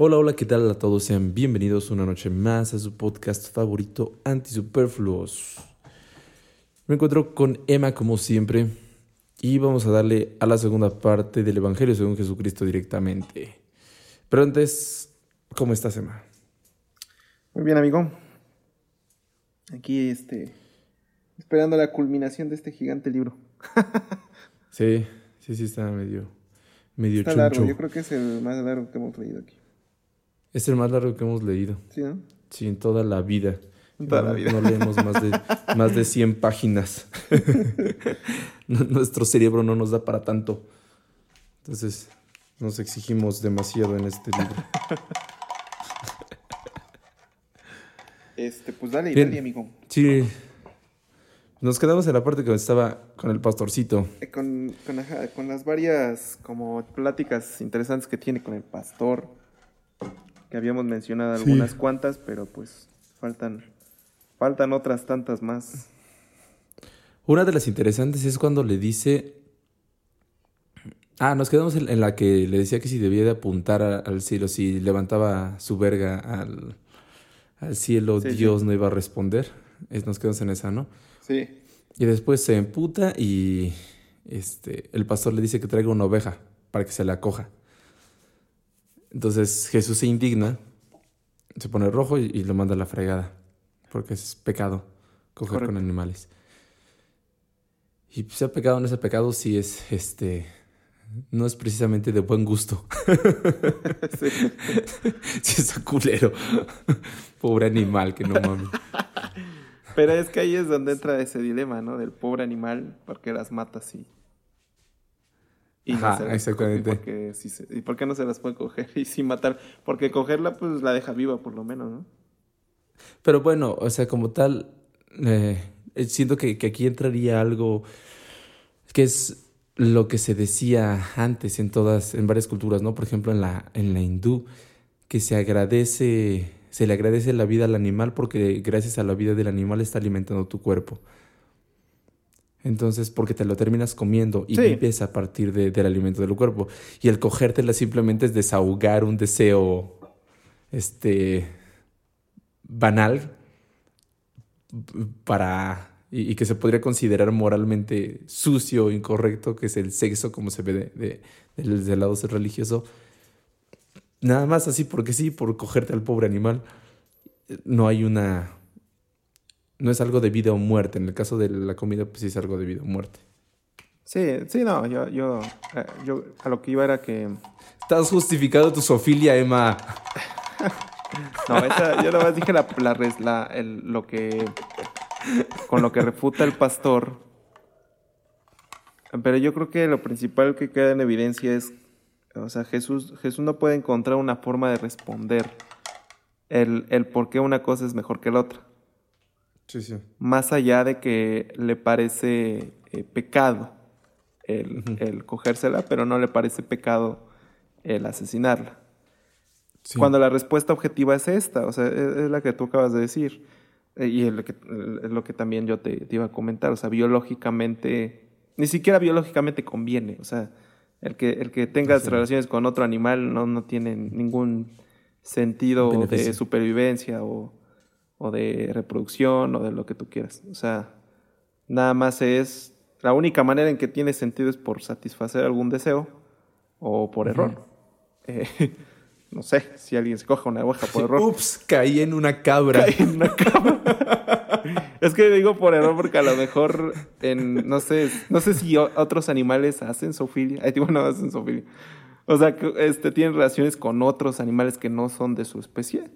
Hola, hola, ¿qué tal a todos? Sean bienvenidos una noche más a su podcast favorito, Antisuperfluos. Me encuentro con Emma como siempre y vamos a darle a la segunda parte del Evangelio según Jesucristo directamente. Pero antes, ¿cómo estás, Emma? Muy bien, amigo. Aquí, este, esperando la culminación de este gigante libro. sí, sí, sí, está medio, medio Está largo, yo creo que es el más largo que hemos leído aquí. Es el más largo que hemos leído. Sí, ¿no? Sí, en toda la vida. Toda no, la vida. No leemos más de, más de 100 páginas. Nuestro cerebro no nos da para tanto. Entonces, nos exigimos demasiado en este libro. Este, pues dale, Bien. dale, amigo. Sí. Nos quedamos en la parte que estaba con el pastorcito. Eh, Con, con, con las varias como pláticas interesantes que tiene con el pastor, que habíamos mencionado Sí. algunas cuantas, pero pues faltan, faltan otras tantas más. Una de las interesantes es cuando le dice. Ah, nos quedamos en, en la que le decía que si debía de apuntar a- al cielo, si levantaba su verga al, al cielo, Sí, sí. Dios no iba a responder. Es- nos quedamos en esa, ¿no? Sí. Y después se emputa y este, el pastor le dice que traiga una oveja para que se la coja. Entonces Jesús se indigna, se pone rojo y, y lo manda a la fregada, porque es pecado coger Correcto. con animales. Y sea pecado o no sea pecado, sí es este. No es precisamente de buen gusto. sí. sí está culero. Pobre animal, que no mames. Pero es que ahí es donde entra ese dilema, ¿no? Del pobre animal, porque las matas y... y Ajá, se las- exactamente. Porque se- ¿Y por qué no se las puede coger y sin matar? Porque cogerla, pues la deja viva por lo menos, ¿no? Pero bueno, o sea, como tal, eh, eh, siento que, que aquí entraría algo que es lo que se decía antes en todas, en varias culturas, ¿no? Por ejemplo, en la, en la hindú, que se agradece, se le agradece la vida al animal porque gracias a la vida del animal está alimentando tu cuerpo. Entonces, porque te lo terminas comiendo y Sí. vives a partir de- del alimento del cuerpo. Y el cogértela simplemente es desahogar un deseo, este, banal para y, y que se podría considerar moralmente sucio o incorrecto, que es el sexo como se ve de, de- del, del lado religioso. Nada más así porque sí, por cogerte al pobre animal. No hay una... No es algo de vida o muerte. En el caso de la comida, pues sí es algo de vida o muerte. Sí, sí, no, yo, yo, eh, yo a lo que iba era que... Estás justificado tu sofilia, Emma. No, esa, yo nada más dije la, la res- la- el- lo que... Con lo que refuta el pastor. Pero yo creo que lo principal que queda en evidencia es... O sea, Jesús, Jesús no puede encontrar una forma de responder el, el por qué una cosa es mejor que la otra. Sí, sí. Más allá de que le parece eh, pecado el, el cogérsela, pero no le parece pecado el asesinarla. Sí. Cuando la respuesta objetiva es esta, o sea, es, es la que tú acabas de decir. Eh, y es lo que, es lo que también yo te, te iba a comentar. O sea, biológicamente, ni siquiera biológicamente conviene. O sea, el que, el que tengas Sí. relaciones con otro animal no, no tiene ningún sentido de supervivencia o, o de reproducción o de lo que tú quieras. O sea, nada más es. La única manera en que tiene sentido es por satisfacer algún deseo o por error. Eh, no sé, si alguien se coja una oveja por error. Ups, caí en una cabra. Cae en una cama. es que digo por error porque a lo mejor en, no sé, no sé si otros animales hacen zoofilia. Ay, digo, no hacen zoofilia. O sea, este, tienen relaciones con otros animales que no son de su especie.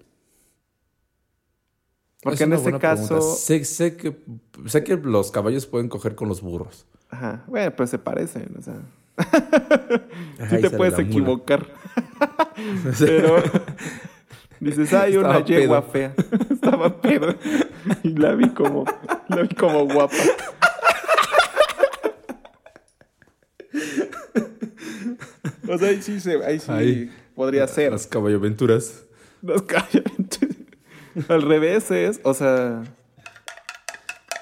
Porque Es en buena caso. Sé, sé que, sé que los caballos pueden coger con los burros. ajá, bueno, pues se parecen, o sea, Ajá, sí te puedes equivocar. Pero dices, hay una Estaba yegua pedo. fea. Estaba pedo. Y la vi como, la vi como guapa. O sea, ahí sí, se, ahí sí Ahí. podría ser. Las caballoventuras. Los caballos. Al revés es, o sea,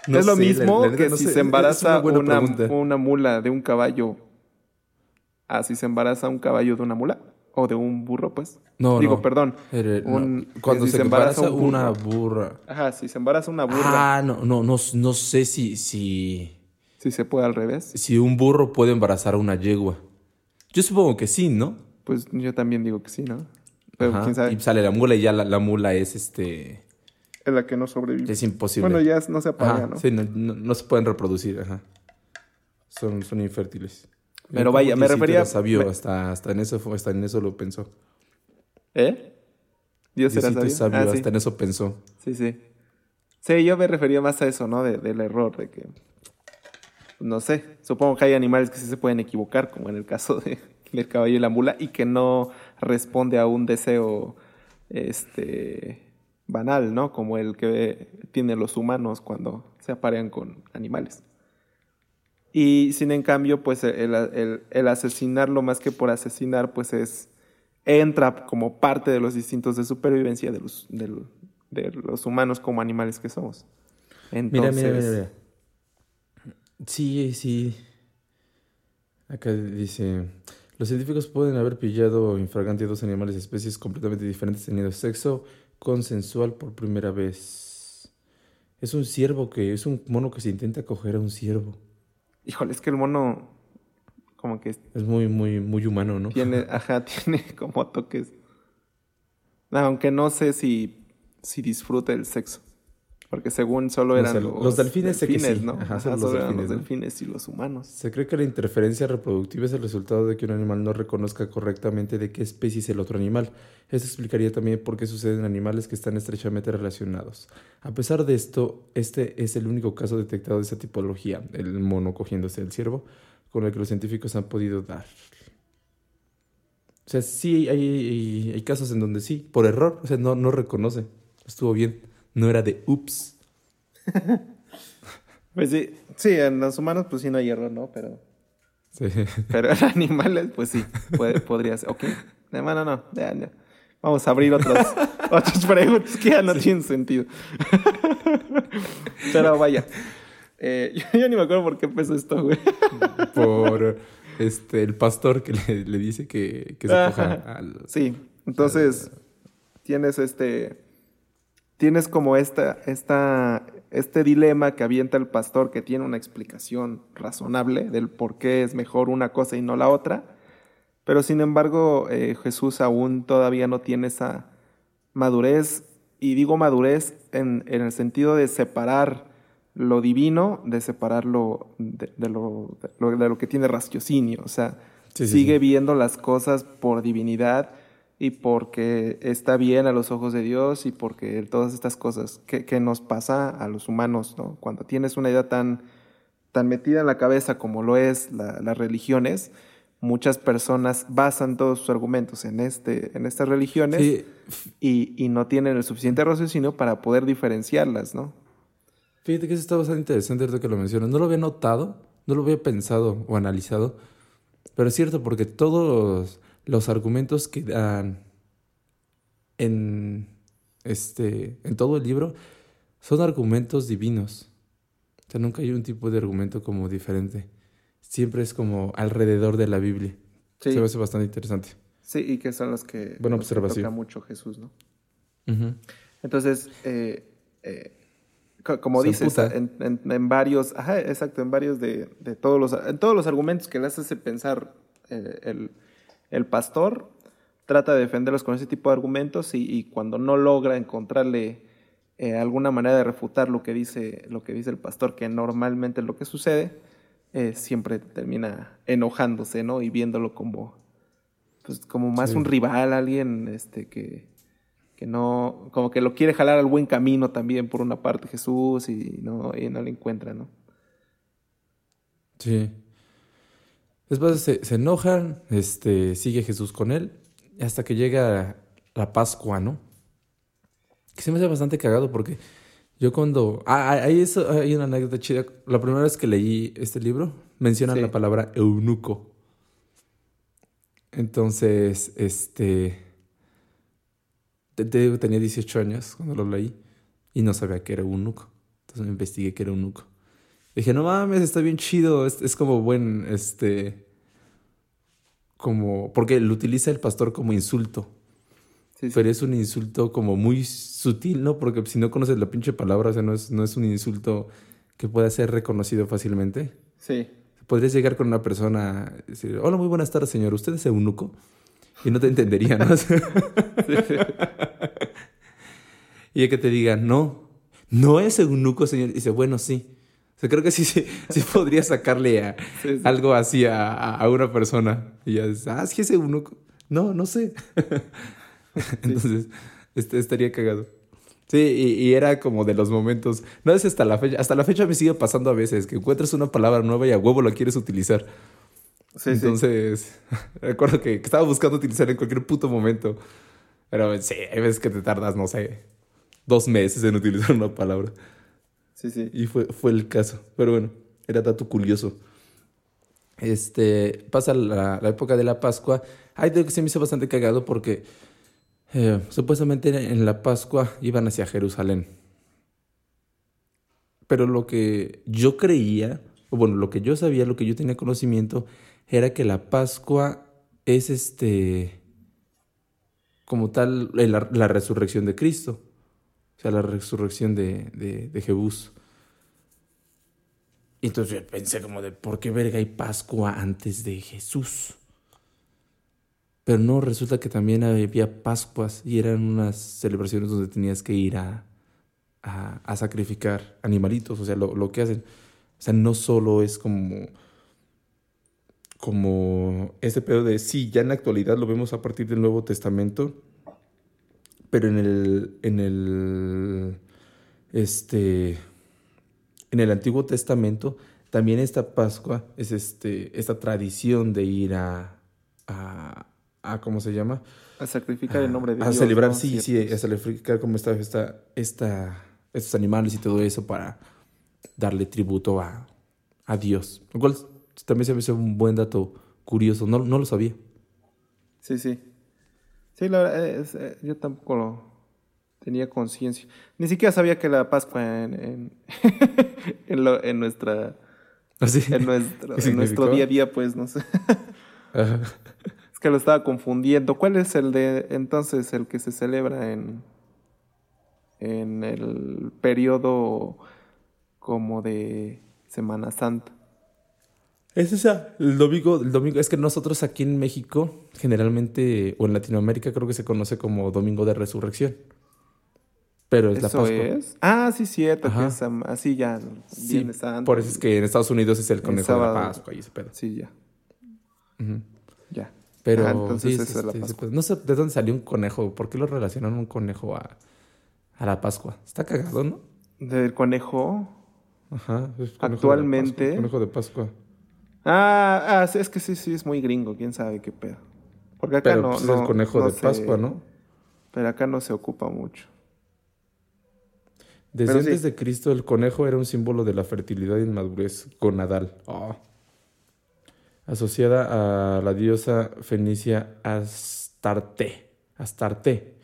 No es lo sé, la- mismo la neta que no si sé. se embaraza una una, una mula de un caballo. Ah, si se embaraza un caballo de una mula. O de un burro, pues. No, Digo, no. perdón. Un- Cuando si se, se embaraza embaraza un una burra. Ajá, si se embaraza una burra, Ah, no, no, no, no sé si, si, si se puede al revés, si un burro puede embarazar a una yegua. Yo supongo que sí, ¿no? pues yo también digo que sí, ¿no? Pero Ajá. quién sabe. Y sale la mula y ya la, la mula es este. Es la que no sobrevive. Es imposible. Bueno, ya no se apaga, Ajá, ¿no? Sí, no, no- no se pueden reproducir, ajá. Son, son infértiles. Pero vaya, me refería- sabio, me- hasta, hasta, en eso, hasta en eso lo pensó. ¿Eh? Dios era sabio. Ah, sí. hasta en eso pensó. Sí, sí. Sí, yo me refería más a eso, ¿no? De- del error, de que. No sé. Supongo que hay animales que sí se pueden equivocar, como en el caso de, del caballo y la mula, y que no responde a un deseo este banal, ¿no? Como el que tienen los humanos cuando se aparean con animales. Y sin en cambio, pues el, el- el asesinarlo más que por asesinar, pues es entra como parte de los instintos de supervivencia de los, de los humanos como animales que somos. Mira, Entonces, mira, mira, mira. Sí, sí. Acá dice, los científicos pueden haber pillado infragante dos animales de especies completamente diferentes teniendo sexo consensual por primera vez. Es un ciervo que, es un mono que se intenta coger a un ciervo. híjole, es que el mono como que Es muy, muy, muy humano, ¿no? tiene, ajá, tiene como toques. Aunque no sé si, si disfruta el sexo. Porque según solo eran los, los delfines sé que sí. ¿no? Ajá, Ajá, son los solo eran delfines, los ¿no? delfines y los humanos. Se cree que la interferencia reproductiva es el resultado de que un animal no reconozca correctamente de qué especie es el otro animal. Esto explicaría también por qué sucede en animales que están estrechamente relacionados. A pesar de esto, este es el único caso detectado de esta tipología, el mono cogiéndose al ciervo, con el que los científicos han podido dar. O sea, sí hay, hay- hay casos en donde sí, por error, o sea, no, no reconoce. Estuvo bien. No era de ups. Pues sí, sí, en los humanos pues sí no hay error, ¿no? Pero, Sí. pero en animales pues sí, puede- podría ser. Ok, no, no, no, ya, ya. Vamos a abrir otros, otras preguntas que ya no tienen sentido. pero vaya, eh, yo, ni me acuerdo por qué empezó esto, güey. por este el pastor que le, le dice que, que se coja al... Sí, entonces tienes este, tienes como esta, esta, este dilema que avienta el pastor que tiene una explicación razonable del por qué es mejor una cosa y no la otra, pero sin embargo eh, Jesús aún todavía no tiene esa madurez, y digo madurez en, en el sentido de separar lo divino, de de lo, de, lo, de lo que tiene raciocinio, o sea, Sí, sí, sigue sí. viendo las cosas por divinidad y porque está bien a los ojos de Dios y porque todas estas cosas que, que nos pasa a los humanos, ¿no? Cuando tienes una idea tan, tan metida en la cabeza como lo es la- las religiones, muchas personas basan todos sus argumentos en, este, en estas religiones Sí, y, y no tienen el suficiente raciocinio para poder diferenciarlas, ¿no? fíjate que eso está bastante interesante ahorita que lo mencionas. No lo había notado, no lo había pensado o analizado, pero es cierto porque todos los argumentos que dan en, este, en todo el libro son argumentos divinos. O sea, nunca hay un tipo de argumento como diferente. Siempre es como alrededor de la Biblia. Sí, Se me hace bastante interesante. sí y que son los que, Buena los que toca mucho Jesús, ¿no? Entonces, eh, eh, co- como Se dices, emputa. en, en- en varios, ajá, exacto, en varios de, de todos los, en todos los argumentos que le hace pensar eh, el, el pastor, trata de defenderlos con ese tipo de argumentos y, y cuando no logra encontrarle eh, alguna manera de refutar lo que dice, lo que dice el pastor, que normalmente es lo que sucede, eh, siempre termina enojándose, ¿no? Y viéndolo como, pues, como más Sí. un rival, alguien este, que, que no, como que lo quiere jalar al buen camino también por una parte Jesús y no, y no le encuentra, ¿no? Sí. Después se, se enojan, este, sigue Jesús con él, hasta que llega la Pascua, ¿no? Que se me hace bastante cagado porque yo cuando... Ah, ah, hay, eso, hay una anécdota chida. La primera vez que leí este libro, mencionan Sí. la palabra eunuco. Entonces, este... tenía 18 años cuando lo leí y no sabía que era eunuco. Entonces me investigué que era eunuco. Dije, no mames, está bien chido. Es, es como buen, este. como, porque lo utiliza el pastor como insulto. Sí, sí. Pero es un insulto como muy sutil, ¿no? Porque si no conoces la pinche palabra, o sea, no es, no es un insulto que pueda ser reconocido fácilmente. Sí. Podrías llegar con una persona y decir, hola, muy buenas tardes, señor, ¿usted es eunuco? Y no te entendería, ¿no? y que te diga, no, no es eunuco, señor. Y dice, bueno, sí. O sea, creo que sí, sí, sí podría sacarle a, Sí, sí. algo así a, a- una persona. Y ya dices, ah, es eunuco. No, no sé. Entonces, este, estaría cagado. Sí, y, y era como de los momentos. No es hasta la fecha. Hasta la fecha me sigue pasando a veces que encuentras una palabra nueva y a huevo la quieres utilizar. Sí, sí. Entonces, recuerdo que estaba buscando utilizar en cualquier puto momento. Pero sí, hay veces que te tardas, no sé, dos meses en utilizar una palabra. Sí, sí. Y fue, fue el caso. Pero bueno, era dato curioso. Este, pasa la, la época de la Pascua. Ay, de que se me hizo bastante cagado porque eh, supuestamente en la Pascua iban hacia Jerusalén. Pero lo que yo creía, o bueno, lo que yo sabía, lo que yo tenía conocimiento, era que la Pascua es este, como tal, la resurrección de Cristo. O sea, la resurrección de, de, de Jebús. Y entonces yo pensé como de, ¿por qué verga hay Pascua antes de Jesús? Pero no, resulta que también había Pascuas y eran unas celebraciones donde tenías que ir a, a, a sacrificar animalitos, o sea, lo, lo que hacen. O sea, no solo es como, como ese pedo de, sí, ya en la actualidad lo vemos a partir del Nuevo Testamento, pero en el, en el, este, en el Antiguo Testamento también esta Pascua es este, esta tradición de ir a, a, a ¿cómo se llama? A sacrificar el nombre de a Dios. celebrar, ¿no? sí, sí, a sacrificar como esta, esta, esta, estos animales y todo eso para darle tributo a, a Dios. Lo cual también se me hace un buen dato curioso, no, no lo sabía. Sí, sí. Sí, la verdad, es, eh, yo tampoco lo tenía conciencia. Ni siquiera sabía que la Pascua en, en, en, lo- en nuestra, Así. en, nuestro, día a día, pues, no sé. Ajá. Es que lo estaba confundiendo. ¿Cuál es el de entonces el que se celebra en, en el periodo como de Semana Santa? Es esa, el domingo, el domingo, es que nosotros aquí en México, generalmente, o en Latinoamérica, creo que se conoce como Domingo de Resurrección. Pero es la ¿Eso Pascua. es? Ah, sí, cierto, Ajá. que es así ya. Sí, Santo. por eso es que en Estados Unidos es el conejo de la. Pascua y ese pedo. Sí, ya. Ya. Pero Ah, entonces sí, es la Pascua. no sé de dónde salió un conejo, ¿por qué lo relacionaron un conejo a, a la Pascua? Está cagado, ¿no? Del conejo. Ajá. es conejo Actualmente- conejo de Pascua. Ah, ah, es que sí, sí, es muy gringo, quién sabe qué pedo. Porque acá Pero no, pues, es no- el conejo no de se- Pascua, ¿no? Pero acá no se ocupa mucho. Desde Pero sí. antes de Cristo, el conejo era un símbolo de la fertilidad y madurez con Nadal. Oh. Asociada a la diosa fenicia Astarte. Astarte.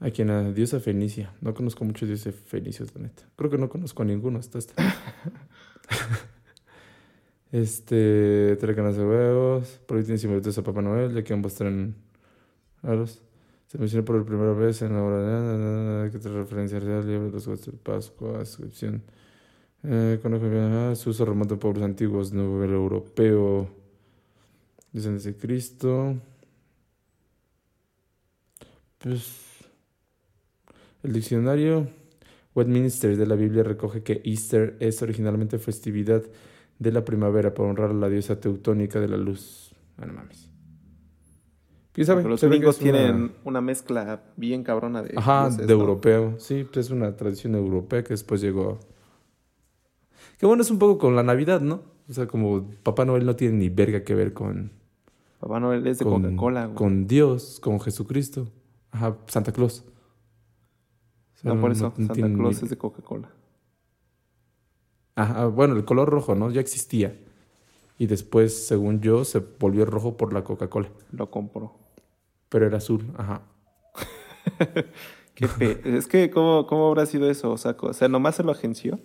A quien la diosa fenicia. No conozco muchos dioses fenicios, la neta. Creo que no conozco a ninguno hasta este. este. Trae canas de huevos. Por ahí tiene a Papá Noel, ya que ambos traen aros. Se menciona por primera vez en la obra de que te referencia al libro de los huevos de Pascua, inscripción. Eh, conejo, ah, su uso remonta pueblos antiguos, nivel europeo. Dicen de Cristo. Pues. El diccionario Westminster de la Biblia recoge que Easter es originalmente festividad de la primavera para honrar a la diosa teutónica de la luz. Ah, no mames. ¿Quién sabe? Los gringos una- tienen una mezcla bien cabrona de. Ajá, de ¿no? europeo. Sí, pues es una tradición europea que después llegó. Que bueno, es un poco con la Navidad, ¿no? O sea, como Papá Noel no tiene ni verga que ver con. Papá Noel es de Coca-Cola, güey. con Dios, con Jesucristo. Ajá, Santa Claus. O sea, No, por eso, Santa ni- Claus es de Coca-Cola. Ajá, bueno, el color rojo, ¿no? Ya existía. Y después, según yo, se volvió rojo por la Coca-Cola. Lo compró. Pero era azul, ajá. Qué pe- es que, ¿cómo, ¿cómo habrá sido eso? O sea, o sea, nomás se lo agenció.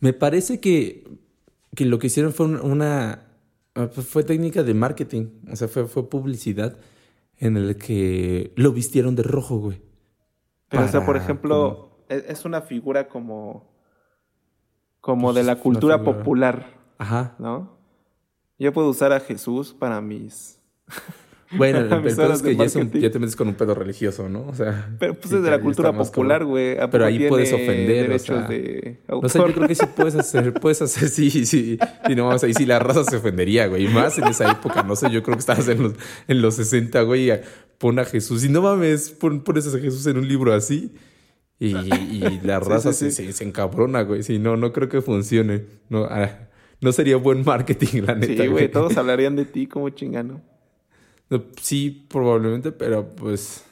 Me parece que, que lo que hicieron fue un- una, fue técnica de marketing, o sea, fue, fue publicidad en el que lo vistieron de rojo, güey. Pero, o sea, por ejemplo, e- es una figura como. Como Pues de es la cultura popular, Ajá. ¿no? Yo puedo usar a Jesús para mis. Bueno, el, pedo es que ya, es un- marketing. ya te metes con un pedo religioso, ¿no? O sea. Pero pues es de la cultura popular, güey. ¿A Pero ahí puedes ofender, o sea, de. No sé, yo creo que sí puedes hacer, puedes hacer, sí, sí, sí, no, o sea, ahí sí la raza se ofendería, güey, y más en esa época, no sé, yo creo que estabas en los, en los 60, güey, y pon a Jesús, y no mames, pon, pones a Jesús en un libro así, y, y la raza sí, se, sí. se, se encabrona, güey, sí, no, no creo que funcione, no, ah, no sería buen marketing, la neta, Sí, güey, todos hablarían de ti como chingano. No, Sí, probablemente, pero pues.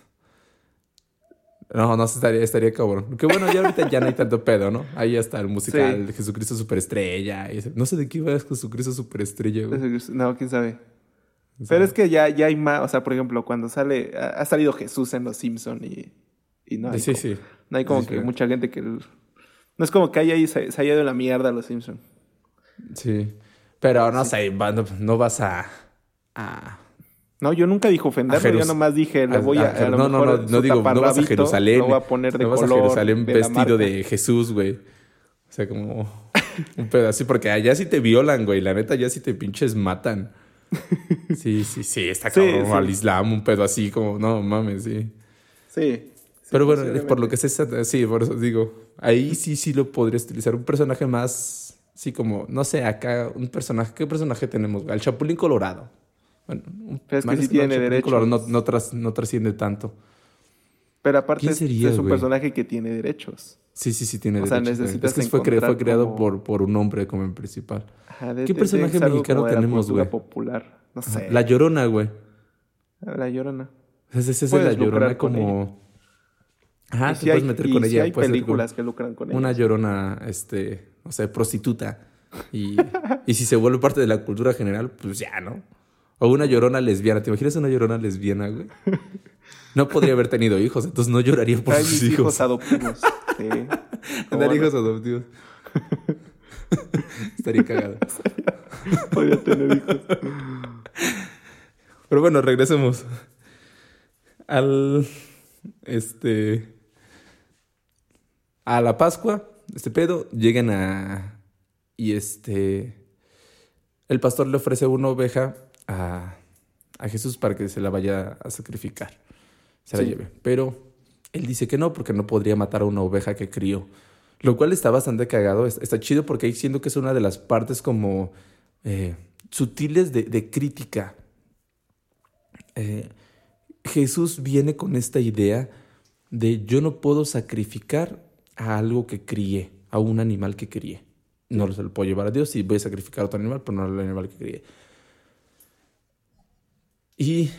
No, no estaría, estaría cabrón. Que bueno, ya ahorita ya no hay tanto pedo, ¿no? Ahí está el musical Sí. Jesucristo Superestrella. y No sé de qué iba Jesucristo Superestrella, güey. No, quién sabe. Pero es que ya, ya hay más, o sea, por ejemplo, cuando sale, ha, ha salido Jesús en Los Simpson y, y no hay sí, como, sí. no hay como Sí, que sí. mucha gente que... No es como que haya ahí se, se haya ido la mierda a Los Simpson. Sí. Pero no sé, va- no, no vas a. a No, yo nunca dije ofenderlo, yo nomás dije, le voy a, a- a lo no, no, mejor no, no digo, no vas a Jerusalén. Lo voy a poner de no vas a color Jerusalén de vestido de Jesús, güey. O sea, como un pedo así, porque allá sí te violan, güey. La neta, allá sí te pinches matan. Sí, sí, sí, está Sí, sí. Al Islam, un pedo así, como, no mames, sí. Sí. Pero bueno, por lo que sé, sí, por eso digo, ahí sí, sí lo podrías utilizar. Un personaje más, sí, como, no sé, acá, un personaje, ¿qué personaje tenemos? güey? El Chapulín Colorado. Bueno, un- es que sí tiene derechos. Colorado no, no, tras- no trasciende tanto. Pero aparte ¿Quién es, sería, es un personaje que tiene derechos. Sí, sí, sí, tiene O sea, derechos, necesitas Es que fue, cre- fue encontrar creado como- por, por un hombre como en principal. Ajá, de- ¿Qué de- personaje de- es mexicano tenemos, güey? popular. No sé. La Llorona, güey. La Llorona. Esa es, es Puedes la Llorona como... Ajá, y te sí puedes hay, meter con ella. hay puedes ser películas que lucran con como Una ella. Llorona, este, no sé, prostituta. Y, y si se vuelve parte de la cultura general, pues ya, ¿no? O una Llorona lesbiana. ¿Te imaginas una Llorona lesbiana, güey? No podría haber tenido hijos, entonces no lloraría por Hay sus mis hijos. hijos adoptivos. Sí. ¿Cómo Tener no? hijos adoptivos. Estaría cagado. Podría tener hijos. Pero bueno, regresemos al este a la Pascua, este pedo, llegan a y este el pastor le ofrece una oveja a, a Jesús para que se la vaya a sacrificar, se la lleve, pero él dice que no porque no podría matar a una oveja que crió, lo cual está bastante cagado, es- está chido porque ahí siento que es una de las partes como eh, sutiles de, de crítica. Eh, Jesús viene con esta idea de yo no puedo sacrificar a algo que crié, a un animal que crié. No se lo puedo llevar a Dios y voy a sacrificar a otro animal, pero no al animal que crié. Y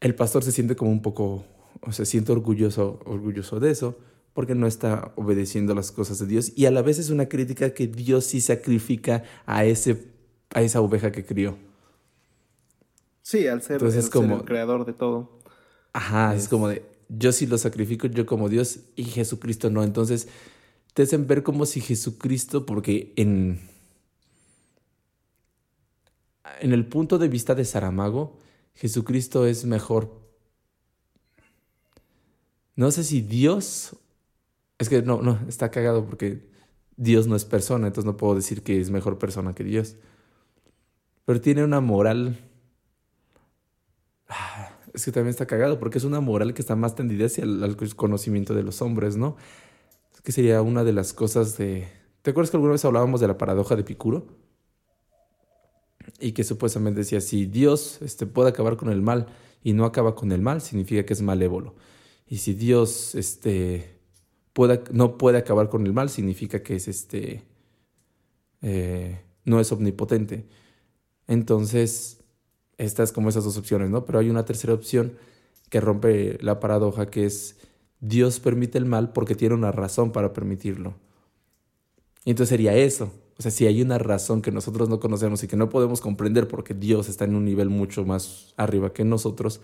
el pastor se siente como un poco, o se siente orgulloso, orgulloso de eso, porque no está obedeciendo las cosas de Dios. Y a la vez es una crítica que Dios sí sacrifica a, ese, a esa oveja que crió. Sí, al ser, Entonces ser como- el creador de todo. Ajá, es, como de, yo sí lo sacrifico, yo como Dios y Jesucristo no. Entonces, te hacen ver como si Jesucristo, porque en, en el punto de vista de Saramago, Jesucristo es mejor. No sé si Dios, es que no, no, está cagado porque Dios no es persona, entonces no puedo decir que es mejor persona que Dios. Pero tiene una moral es que también está cagado, porque es una moral que está más tendida hacia el conocimiento de los hombres, ¿no? Que sería una de las cosas de... ¿Te acuerdas que alguna vez hablábamos de la paradoja de Epicuro? Y que supuestamente decía, si Dios este, puede acabar con el mal y no acaba con el mal, significa que es malévolo. Y si Dios este, pueda, no puede acabar con el mal, significa que es este, eh, no es omnipotente. Entonces, estas como esas dos opciones, ¿no? Pero hay una tercera opción que rompe la paradoja, que es Dios permite el mal porque tiene una razón para permitirlo. Y entonces sería eso. O sea, si hay una razón que nosotros no conocemos y que no podemos comprender porque Dios está en un nivel mucho más arriba que nosotros,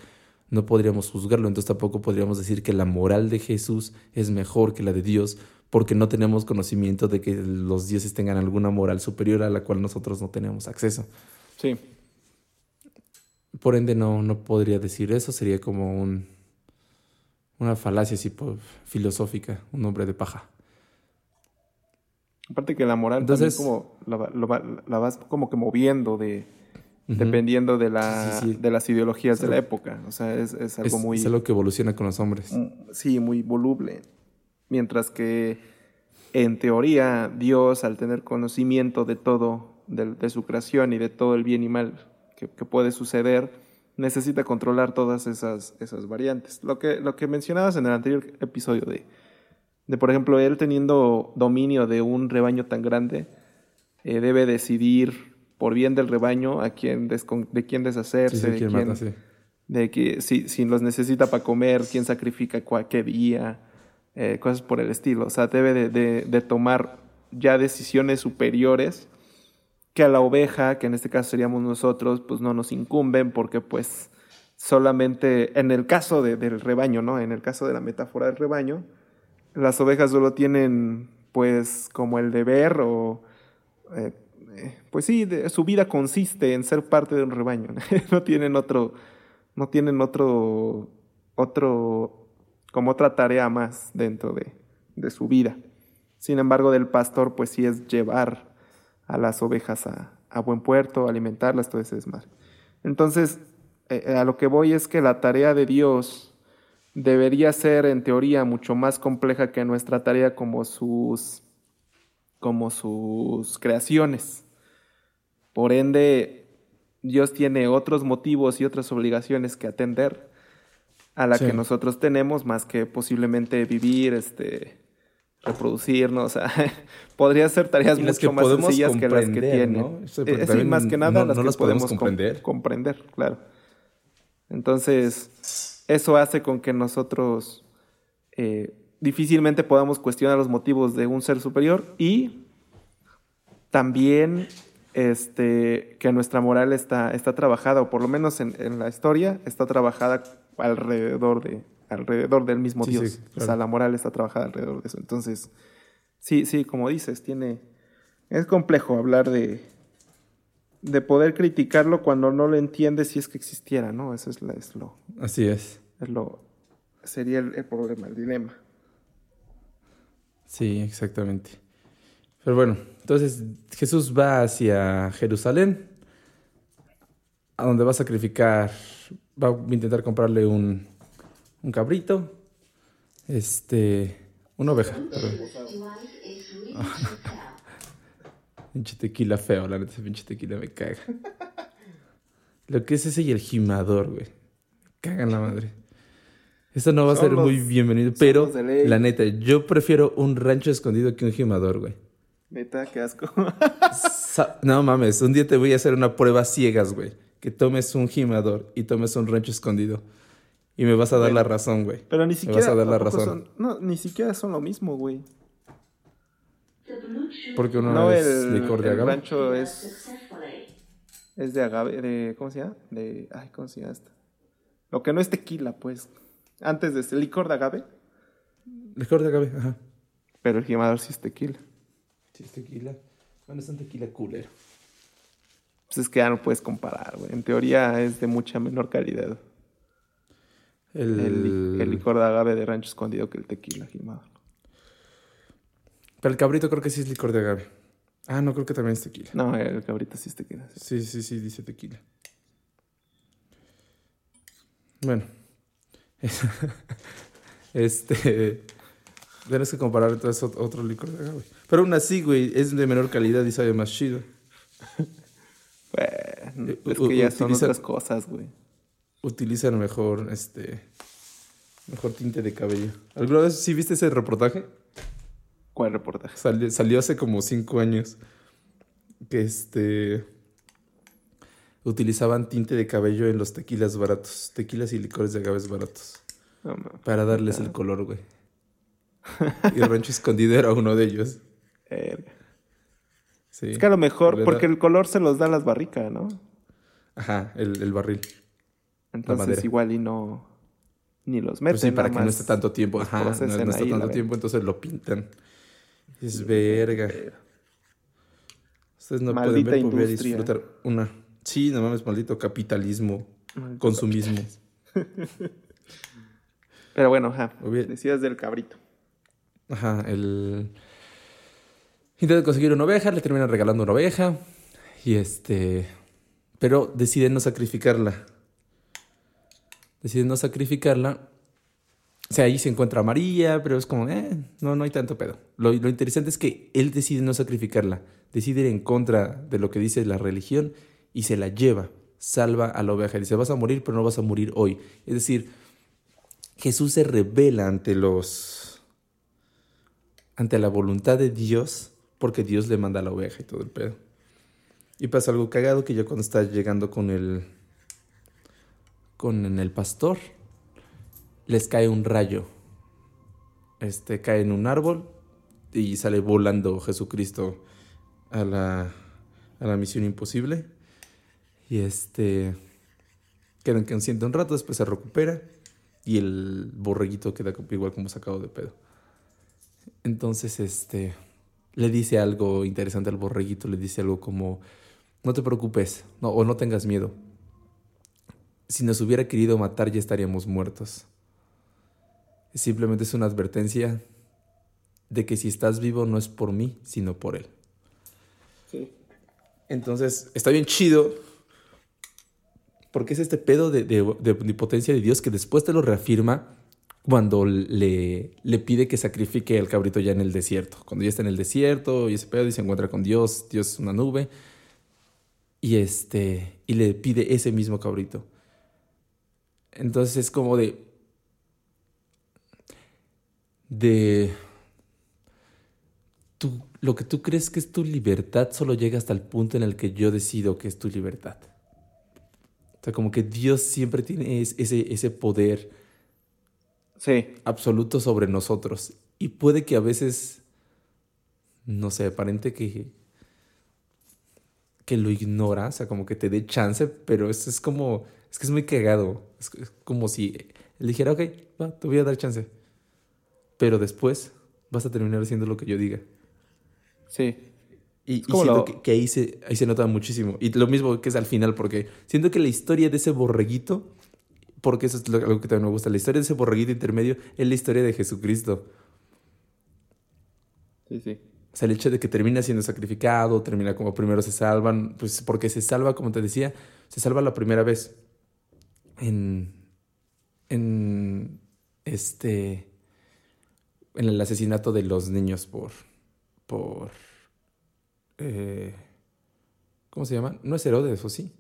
no podríamos juzgarlo. Entonces tampoco podríamos decir que la moral de Jesús es mejor que la de Dios porque no tenemos conocimiento de que los dioses tengan alguna moral superior a la cual nosotros no tenemos acceso. Sí. Por ende, no, no podría decir eso, sería como un, una falacia así filosófica, un nombre de paja. Aparte que la moral Entonces, como la, vas como que moviendo de dependiendo de, la, de las ideologías de la época. O sea, es, es algo muy... Es algo que evoluciona con los hombres. Mm, sí, muy voluble. Mientras que en teoría Dios, al tener conocimiento de todo, de, su creación y de todo el bien y mal que, puede suceder, necesita controlar todas esas, esas variantes. Lo que, lo que mencionabas en el anterior episodio de, de, por ejemplo, él teniendo dominio de un rebaño tan grande, eh, debe decidir por bien del rebaño a quién de quién deshacerse, de quién, de que si, si los necesita para comer, quién sacrifica qué día eh, cosas por el estilo. O sea, debe de, tomar ya decisiones superiores que a la oveja, que en este caso seríamos nosotros, pues no nos incumben porque pues solamente en el caso del rebaño, ¿no? En el caso de la metáfora del rebaño, las ovejas solo tienen pues como el deber o eh, eh, pues sí, su vida consiste en ser parte de un rebaño, no tienen otro no tienen otro otro como otra tarea más dentro de, su vida. Sin embargo, del pastor, pues sí es llevar a las ovejas a, buen puerto, alimentarlas, todo ese desmadre. Entonces, eh, eh, a lo que voy es que la tarea de Dios debería ser, en teoría, mucho más compleja que nuestra tarea como sus, como sus creaciones. Por ende, Dios tiene otros motivos y otras obligaciones que atender a la que nosotros tenemos, más que posiblemente vivir, este, reproducirnos. O sea, podría ser tareas mucho más sencillas que las que tiene. ¿no? Eh, más que nada las que podemos comprender. comprender, claro. Entonces, eso hace con que nosotros eh, difícilmente podamos cuestionar los motivos de un ser superior y también este, que nuestra moral está, está trabajada, o por lo menos en, en la historia, está trabajada alrededor de alrededor del mismo Dios. O sea, la moral está trabajada alrededor de eso. Entonces, sí, sí, como dices, tiene es complejo hablar de de poder criticarlo cuando no lo entiendes si es que existiera, ¿no? Eso es, es lo Así es. es lo sería el, problema, el dilema. Sí, exactamente. Pero bueno, entonces Jesús va hacia Jerusalén, a donde va a sacrificar va a intentar comprarle un, un cabrito, este, una oveja. pinche tequila feo, la neta, ese pinche tequila me caga. Lo que es ese y el gimador, güey. Cagan la madre. Esto no va a ser muy bienvenido, pero la neta, yo prefiero un rancho escondido que un gimador, güey. Neta, qué asco. no mames, un día te voy a hacer una prueba ciegas, güey que tomes un gimador y tomes un rancho escondido. Y me vas a dar la razón, güey. Pero ni siquiera. Me vas a dar la razón. no, ni siquiera son lo mismo, güey. Porque uno no es licor de agave. El rancho es. Es de agave. De, ¿Cómo se llama? De. Ay, ¿cómo se llama esto? Lo que no es tequila, pues. Antes de este. ¿Licor de agave? Licor de agave, ajá. Pero el gimador sí es tequila. Sí es tequila. Bueno, es un tequila culero. Pues es que ya no puedes comparar, güey. En teoría es de mucha menor calidad. El, licor de agave de rancho escondido que el tequila gimado. Pero el cabrito creo que sí es licor de agave. Ah, no, creo que también es tequila. No, el cabrito sí es tequila. Sí, sí, sí, dice tequila. Bueno. este. Tienes que comparar entonces otro licor de agave. Pero aún así, güey, es de menor calidad y sabe más chido. Bueno, es que ya son otras cosas, güey. Utilizan mejor, este, mejor tinte de cabello. ¿Alguna vez sí viste ese reportaje? ¿Cuál reportaje? Salió, hace como cinco años. Que este utilizaban tinte de cabello en los tequilas baratos, tequilas y licores de agaves baratos. para darles el color, güey. y el rancho escondido era uno de ellos. Es que a lo mejor, porque el color se los da las barricas, ¿no? Ajá, el, barril. Entonces igual y no... Ni los meten. Pues sí, para que no esté tanto tiempo. Ajá, no, esté tanto tiempo, entonces lo pintan. Es verga. Ustedes no pueden ver, poder disfrutar una. Sí, no mames, maldito capitalismo, consumismo. Pero bueno, ajá. Decías del cabrito. Ajá, el. Intenta conseguir una oveja, le terminan regalando una oveja. Y este. Pero deciden no sacrificarla. Deciden no sacrificarla. O sea, ahí se encuentra María, pero es como, eh, no, no hay tanto pedo. Lo, lo interesante es que él decide no sacrificarla. Decide ir en contra de lo que dice la religión y se la lleva. Salva a la oveja. Dice, vas a morir, pero no vas a morir hoy. Es decir, Jesús se revela ante los. ante la voluntad de Dios, porque Dios le manda a la oveja y todo el pedo. Y pasa algo cagado que yo cuando está llegando con el. Con el pastor, les cae un rayo. Este cae en un árbol y sale volando Jesucristo a la, a la misión imposible. Y este. queda inconsciente un rato, después se recupera y el borreguito queda igual como sacado de pedo. Entonces, este, le dice algo interesante al borreguito, le dice algo como, no te preocupes, no, o no tengas miedo. Si nos hubiera querido matar ya estaríamos muertos. Simplemente es una advertencia de que si estás vivo no es por mí, sino por él. Sí. Entonces, está bien chido porque es este pedo de, de, potencia de Dios que después te lo reafirma cuando le, le pide que sacrifique al cabrito ya en el desierto. Cuando ya está en el desierto y ese pedo y se encuentra con Dios, Dios es una nube. Y, este, y le pide ese mismo cabrito. Entonces es como de. De. Tú, lo que tú crees que es tu libertad solo llega hasta el punto en el que yo decido que es tu libertad. O sea, como que Dios siempre tiene ese, ese poder absoluto sobre nosotros. Y puede que a veces, no sé, aparente que, que lo ignora, o sea, como que te dé chance, pero eso es como, es que es muy cagado. Es, como si él dijera, ok, va, te voy a dar chance. Pero después vas a terminar haciendo lo que yo diga. Sí. Y, siento que, ahí, se, ahí se nota muchísimo. Y lo mismo que es al final, porque siento que la historia de ese borreguito, porque eso es lo, algo que también me gusta, la historia de ese borreguito intermedio es la historia de Jesucristo. Sí, sí. O sea, el hecho de que termina siendo sacrificado, termina como primero se salvan, pues porque se salva, como te decía, se salva la primera vez en, en este, en el asesinato de los niños por, por eh, ¿Cómo se llama? No es Herodes, ¿o sí?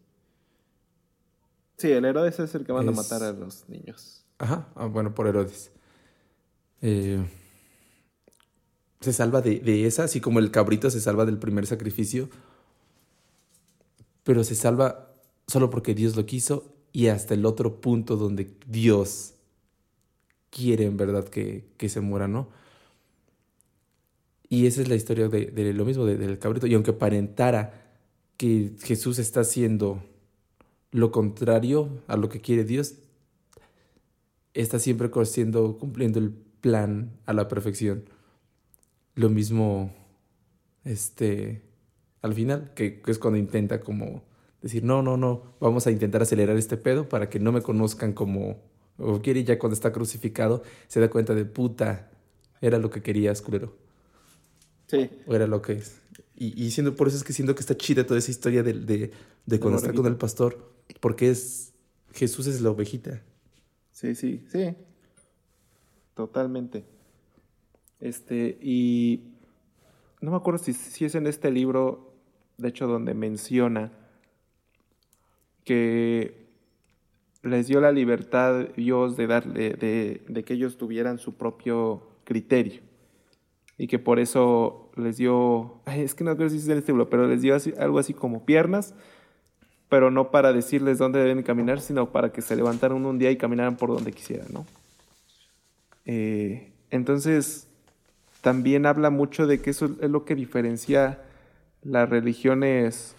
Sí, el Herodes es el que manda a matar a los niños. Ajá, ah, bueno, por Herodes. Eh, se salva de, de, esa, así como el cabrito se salva del primer sacrificio, pero se salva solo porque Dios lo quiso y hasta el otro punto donde Dios quiere en verdad que, que se muera, ¿no? Y esa es la historia de, lo mismo, del cabrito. Y aunque aparentara que Jesús está haciendo lo contrario a lo que quiere Dios, está siempre cumpliendo el plan a la perfección. Lo mismo, este, al final, que, es cuando intenta como decir, no, no, no, vamos a intentar acelerar este pedo para que no me conozcan como, o quiere ya cuando está crucificado, se da cuenta de puta, era lo que querías, culero. Sí. O era lo que es. Y, y siendo, por eso es que siento que está chida toda esa historia de, de, de cuando está con el pastor. Porque es. Jesús es la ovejita. Sí, sí, sí. Totalmente. Este, y. No me acuerdo si, si es en este libro, de hecho, donde menciona que les dio la libertad Dios de darle, de, que ellos tuvieran su propio criterio y que por eso les dio, es que no creo si es el este pero les dio algo así como piernas, pero no para decirles dónde deben caminar, sino para que se levantaran un día y caminaran por donde quisieran, ¿no? Eh, entonces, también habla mucho de que eso es lo que diferencia las religiones,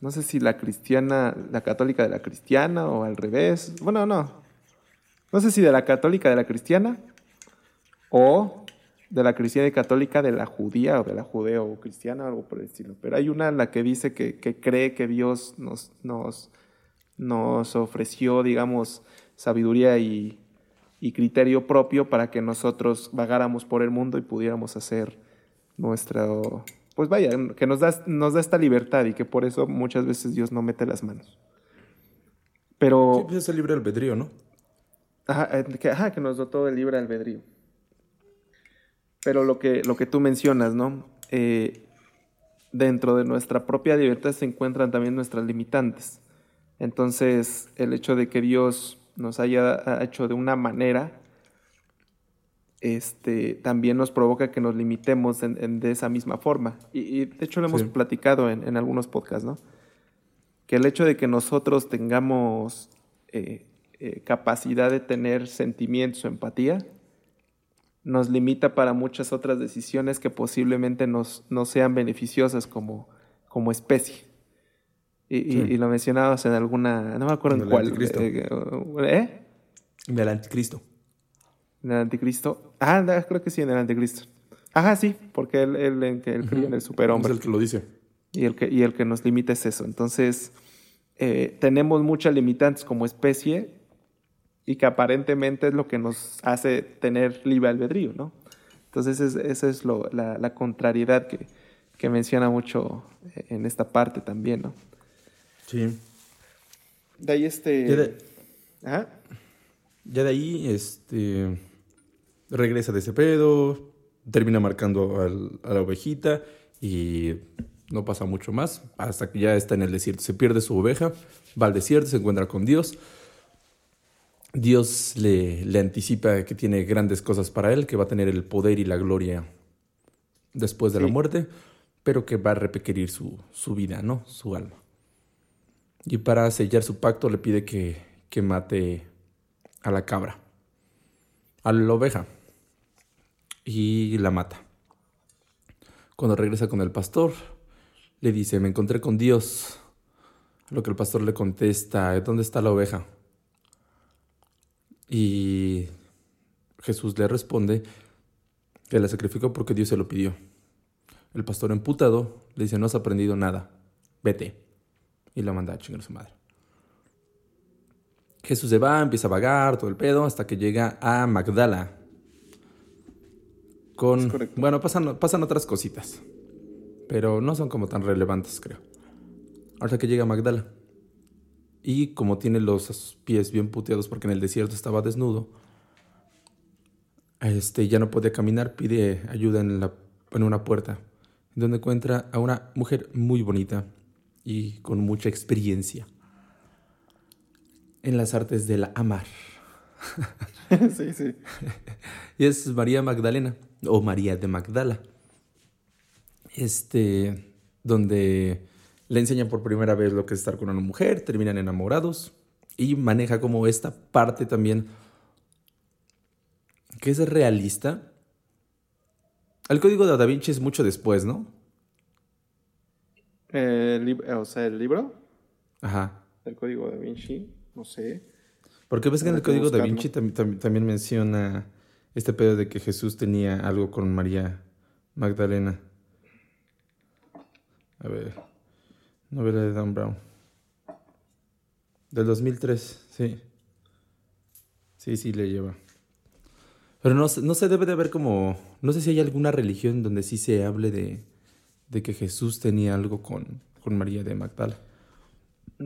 no sé si la cristiana, la católica de la cristiana o al revés, bueno, no, no sé si de la católica de la cristiana o de la cristiana y católica, de la judía o de la judeo-cristiana, algo por el estilo. Pero hay una en la que dice que, cree que Dios nos, nos, nos ofreció, digamos, sabiduría y, criterio propio para que nosotros vagáramos por el mundo y pudiéramos hacer nuestro, pues vaya, que nos da, nos da esta libertad y que por eso muchas veces Dios no mete las manos. Pero... Sí, es el libre albedrío, ¿no? Ajá eh, que, ajá, que nos dotó el libre albedrío. Pero lo que, lo que tú mencionas, ¿no? Eh, dentro de nuestra propia libertad se encuentran también nuestras limitantes. Entonces, el hecho de que Dios nos haya hecho de una manera, este, también nos provoca que nos limitemos de esa misma forma. Y, de hecho lo hemos platicado en, algunos podcasts, ¿no? Que el hecho de que nosotros tengamos eh, eh, capacidad de tener sentimientos o empatía, nos limita para muchas otras decisiones que posiblemente nos, no sean beneficiosas como, como especie. Y, lo mencionabas en alguna, no me acuerdo en, cuál. Anticristo. Eh, ¿Eh? En el anticristo. En el anticristo. Ah, creo que sí, en el anticristo. Ajá, sí, porque él, él, él, en el superhombre. Es el que lo dice. Y el que, y el que nos limita es eso. Entonces, eh, tenemos muchas limitantes como especie y que aparentemente es lo que nos hace tener libre albedrío, ¿no? Entonces esa es lo, la, contrariedad que, que, menciona mucho en esta parte también, ¿no? Sí. De ahí este... Ya de, ya de ahí, este... Regresa de ese pedo, termina marcando a la ovejita y no pasa mucho más hasta que ya está en el desierto. Se pierde su oveja, va al desierto, se encuentra con Dios Dios le, le, anticipa que tiene grandes cosas para él, que va a tener el poder y la gloria después de la muerte, pero que va a requerir su, su, vida, ¿no? Su alma. Y para sellar su pacto le pide que, que mate a la cabra, a la oveja, y la mata. Cuando regresa con el pastor, le dice, me encontré con Dios. Lo que el pastor le contesta, ¿dónde está la oveja? Y Jesús le responde que la sacrificó porque Dios se lo pidió. El pastor emputado le dice, no has aprendido nada, vete. Y lo manda a chingar a su madre. Jesús se va, empieza a vagar todo el pedo hasta que llega a Magdala. Con, bueno, pasan, pasan otras cositas, pero no son como tan relevantes, creo. Hasta que llega Magdala. Y como tiene los pies bien puteados porque en el desierto estaba desnudo, este, ya no podía caminar, pide ayuda en, la, en una puerta, donde encuentra a una mujer muy bonita y con mucha experiencia en las artes de la amar. sí, sí. y es María Magdalena, o María de Magdala. Este, donde le enseña por primera vez lo que es estar con una mujer, terminan enamorados y maneja como esta parte también que es realista. El código de Da Vinci es mucho después, ¿no? o sea, el libro. Ajá. El código da Vinci, no sé. Porque ves que en el código da Vinci también menciona este pedo de que Jesús tenía algo con María Magdalena. A ver. Novela de Dan Brown. Del 2003, sí. Sí, sí le lleva. Pero no, no se debe de ver como... No sé si hay alguna religión donde sí se hable de, de que Jesús tenía algo con, con María de Magdala.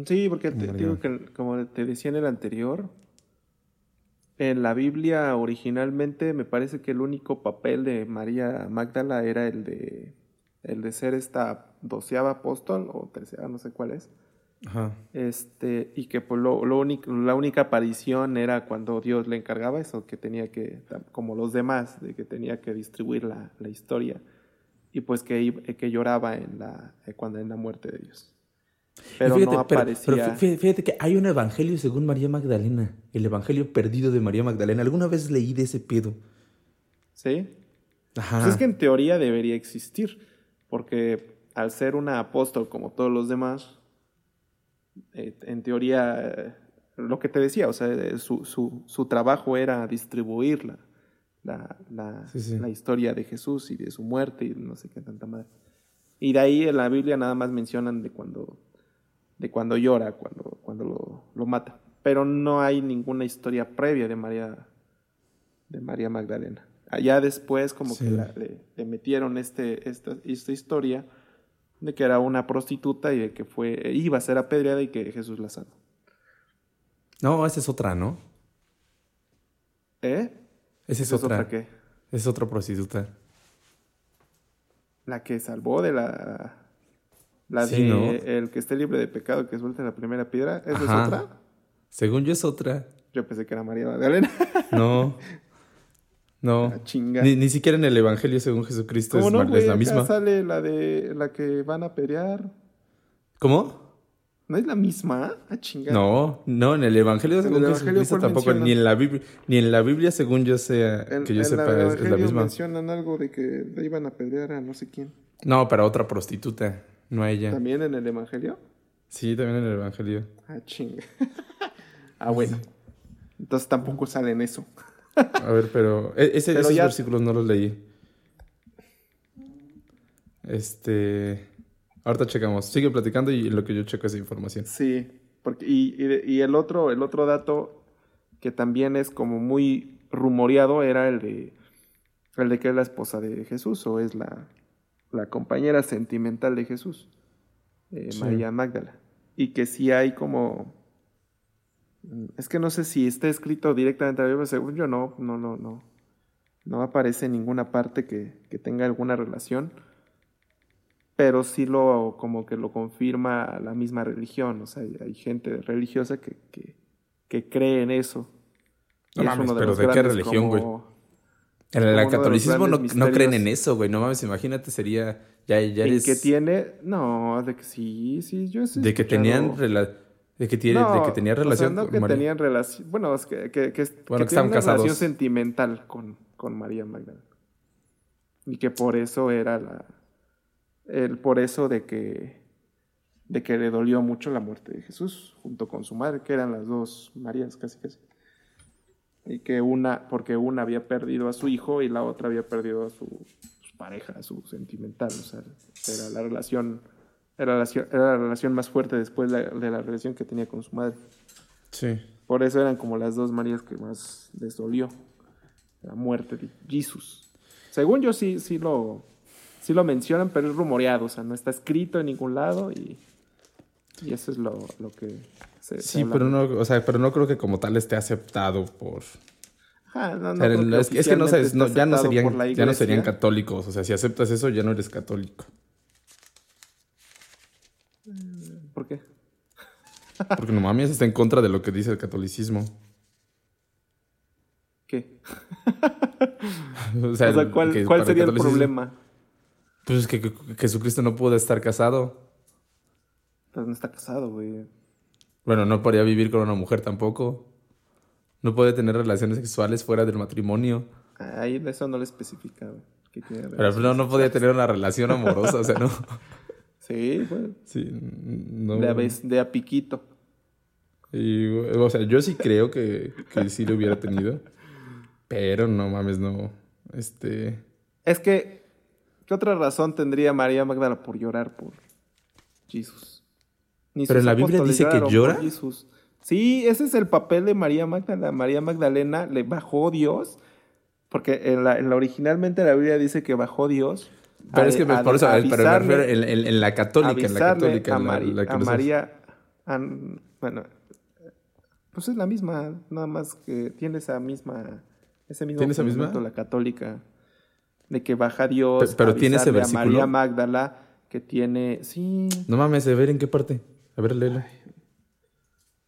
Sí, porque te, digo que, como te decía en el anterior, en la Biblia originalmente me parece que el único papel de María Magdala era el de el de ser esta doceava apóstol o tercera, no sé cuál es. Ajá. Este, y que pues, lo, lo único, la única aparición era cuando Dios le encargaba eso, que tenía que, como los demás, de que tenía que distribuir la, la historia. Y pues que, que lloraba en la, cuando en la muerte de Dios. Pero no aparecía. Pero, fíjate que hay un evangelio según María Magdalena, el evangelio perdido de María Magdalena. ¿Alguna vez leí de ese pedo? ¿Sí? Ajá. Pues es que en teoría debería existir porque al ser una apóstol como todos los demás, eh, en teoría, lo que te decía, o sea, su, su, su, trabajo era distribuir la, la, Sí, sí. la historia de Jesús y de su muerte y no sé qué tanta madre. Y de ahí en la Biblia nada más mencionan de cuando, de cuando llora, cuando, cuando lo, lo mata. Pero no hay ninguna historia previa de María, de María Magdalena. Allá después como Sí. que la- le, le metieron este, esta, esta historia de que era una prostituta y de que fue, iba a ser apedreada y que Jesús la sanó. No, esa es otra, ¿no? ¿Eh? Esa es ¿Esa otra. otra qué? Esa es otra prostituta. La que salvó de la. La Sí, de ¿no? el que esté libre de pecado que suelte la primera piedra. ¿Esa Ajá. es otra? Según yo es otra. Yo pensé que era María Magdalena. No. No. La chinga. Ni, ni siquiera en el Evangelio según Jesucristo es, ¿Cómo no, Mar- es la Acá misma. sale la de la que van a pelear. ¿Cómo? ¿No es la misma? Ah, chinga. No, no, en el Evangelio En el según Evangelio, Jesucristo ¿cuál tampoco, menciona? ni en la Biblia, ni en la Biblia según yo sea, En, que yo en sepa, la es- es, la misma. mencionan algo de que iban a apedrear a no sé quién. No, para otra prostituta, no a ella. ¿También en el Evangelio? Sí, también en el Evangelio. Ah, chinga. ah, bueno. Entonces tampoco sale en eso. A ver, pero e- ese- Pero esos ya- versículos no los leí. Este, ahorita checamos. Sigue platicando y lo que yo checo esa información. Sí, porque y, y, y el otro el otro dato que también es como muy rumoreado era el de el de que es la esposa de Jesús o es la, la compañera sentimental de Jesús, eh, Sí. María Magdala. Y que sí hay como es que no sé si está escrito directamente en la Biblia, según yo no, no, no, no. No aparece en ninguna parte que, que tenga alguna relación pero sí lo como que lo confirma la misma religión, o sea, hay, hay gente religiosa que, que, que cree en eso. No mames, uno pero ¿de qué religión, güey? como- En el catolicismo no, no creen en eso, güey. No mames, imagínate, sería. Ya, ya ¿En eres. que tiene? No, de que sí, sí, yo sí. De que tenían. de, que tiene, de que tenía o sea, relación no con que María. tenían relación, bueno, es que, que, que, que Bueno, que una casados. relación sentimental con, con María Magdalena. Y que por eso era la, el por eso de que, de que le dolió mucho la muerte de Jesús, junto con su madre, que eran las dos Marías, casi casi. Y que una, porque una había perdido a su hijo y la otra había perdido a su, su pareja, a su sentimental. O sea, era la relación, era la, era la relación más fuerte después de la, de la relación que tenía con su madre. Sí. Por eso eran como las dos Marías que más les dolió. La muerte de Jesús. Según yo sí, sí lo, sí lo mencionan, pero es rumoreado, o sea, no está escrito en ningún lado y, y eso es lo, lo que se, Sí, pero no, o sea, pero no creo que como tal esté aceptado por. Ajá, no, o no sea, creo el- es, es que no sabes, no, ya no serían, ya no serían católicos. O sea, si aceptas eso, ya no eres católico. ¿Por qué? Porque no mames, está en contra de lo que dice el catolicismo. ¿Qué? O sea, o sea, el- ¿cuál, cuál sería el problema? Pues que- que Jesucristo no pudo estar casado. Pues no está casado, güey. Bueno, no podía vivir con una mujer tampoco. No puede tener relaciones sexuales fuera del matrimonio. Ahí eso no lo especifica, güey. que tiene Pero no, no podía tener una relación amorosa, o sea, no. Sí, güey. Sí, no. De a, vez- de a piquito. Y, o sea, yo sí creo que, que sí lo hubiera tenido. Pero no mames, no. Este. Es que, ¿qué otra razón tendría María Magdalena por llorar por Jesús? Ni Pero en la Biblia dice que llora. Jesús. Sí, ese es el papel de María Magdalena. María Magdalena le bajó Dios, porque en la, en la- originalmente la Biblia dice que bajó Dios. Pero a- es que a- por eso, a pero me avisarle- refiero en, en- en la católica, en la católica. a, la- la que María. bueno, pues es la misma, nada más que tiene esa misma. Ese mismo ¿Tiene esa misma? la católica. De que baja Dios. Pe- pero ¿tiene ese versículo? A María Magdala, que tiene. Sí. No mames, a ver en qué parte. A ver, léelo.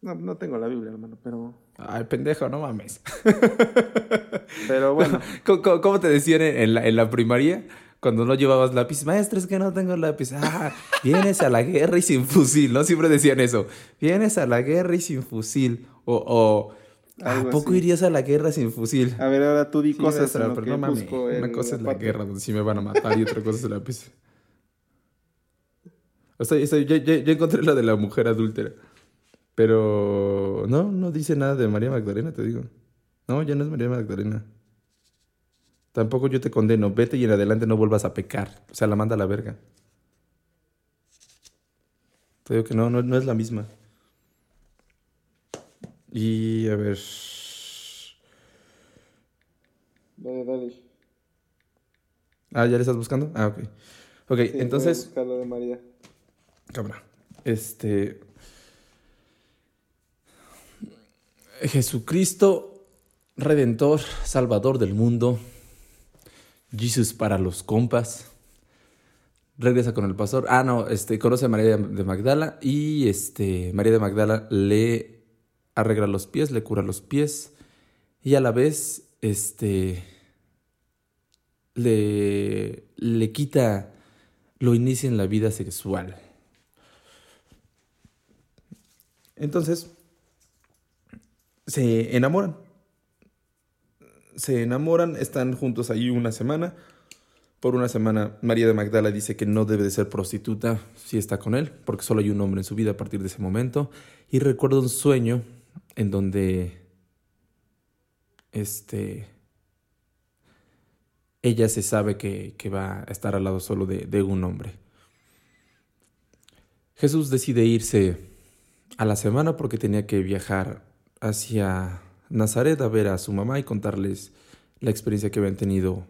No, no tengo la Biblia, hermano, pero. Ay, pendejo, no mames. Pero bueno. ¿Cómo, te decían en, la, en la primaria? Cuando no llevabas lápiz, maestro, es que no tengo lápiz. Ah, vienes a la guerra y sin fusil, ¿no? Siempre decían eso. Vienes a la guerra y sin fusil. O, o ¿a poco así. irías a la guerra sin fusil? A ver, ahora tú di Sí, cosas maestra, en lo pero que no mames. Una cosa es la guerra, donde sí me van a matar, y otra cosa es el lápiz. O sea, ya encontré la de la mujer adúltera. Pero no, no dice nada de María Magdalena, te digo. No, ya no es María Magdalena. Tampoco yo te condeno, vete y en adelante no vuelvas a pecar. O sea, la manda a la verga. Te digo que no, no, no es la misma. Y a ver. Dale, dale. Ah, ¿ya le estás buscando? Ah, ok. Ok, Sí, voy a entonces. buscar lo de María. Cámara. Este. Jesucristo, Redentor, Salvador del mundo. Jesús para los compas. Regresa con el pastor. Ah, no, este, conoce a María de Magdala y este, María de Magdala le arregla los pies, le cura los pies y a la vez, este, le, le quita, lo inicia en la vida sexual. Entonces, se enamoran. Se enamoran, están juntos ahí una semana. Por una semana, María de Magdala dice que no debe de ser prostituta si está con él, porque solo hay un hombre en su vida a partir de ese momento. Y recuerda un sueño en donde este, ella se sabe que, que va a estar al lado solo de, de un hombre. Jesús decide irse a la semana porque tenía que viajar hacia Nazaret a ver a su mamá y contarles la experiencia que habían tenido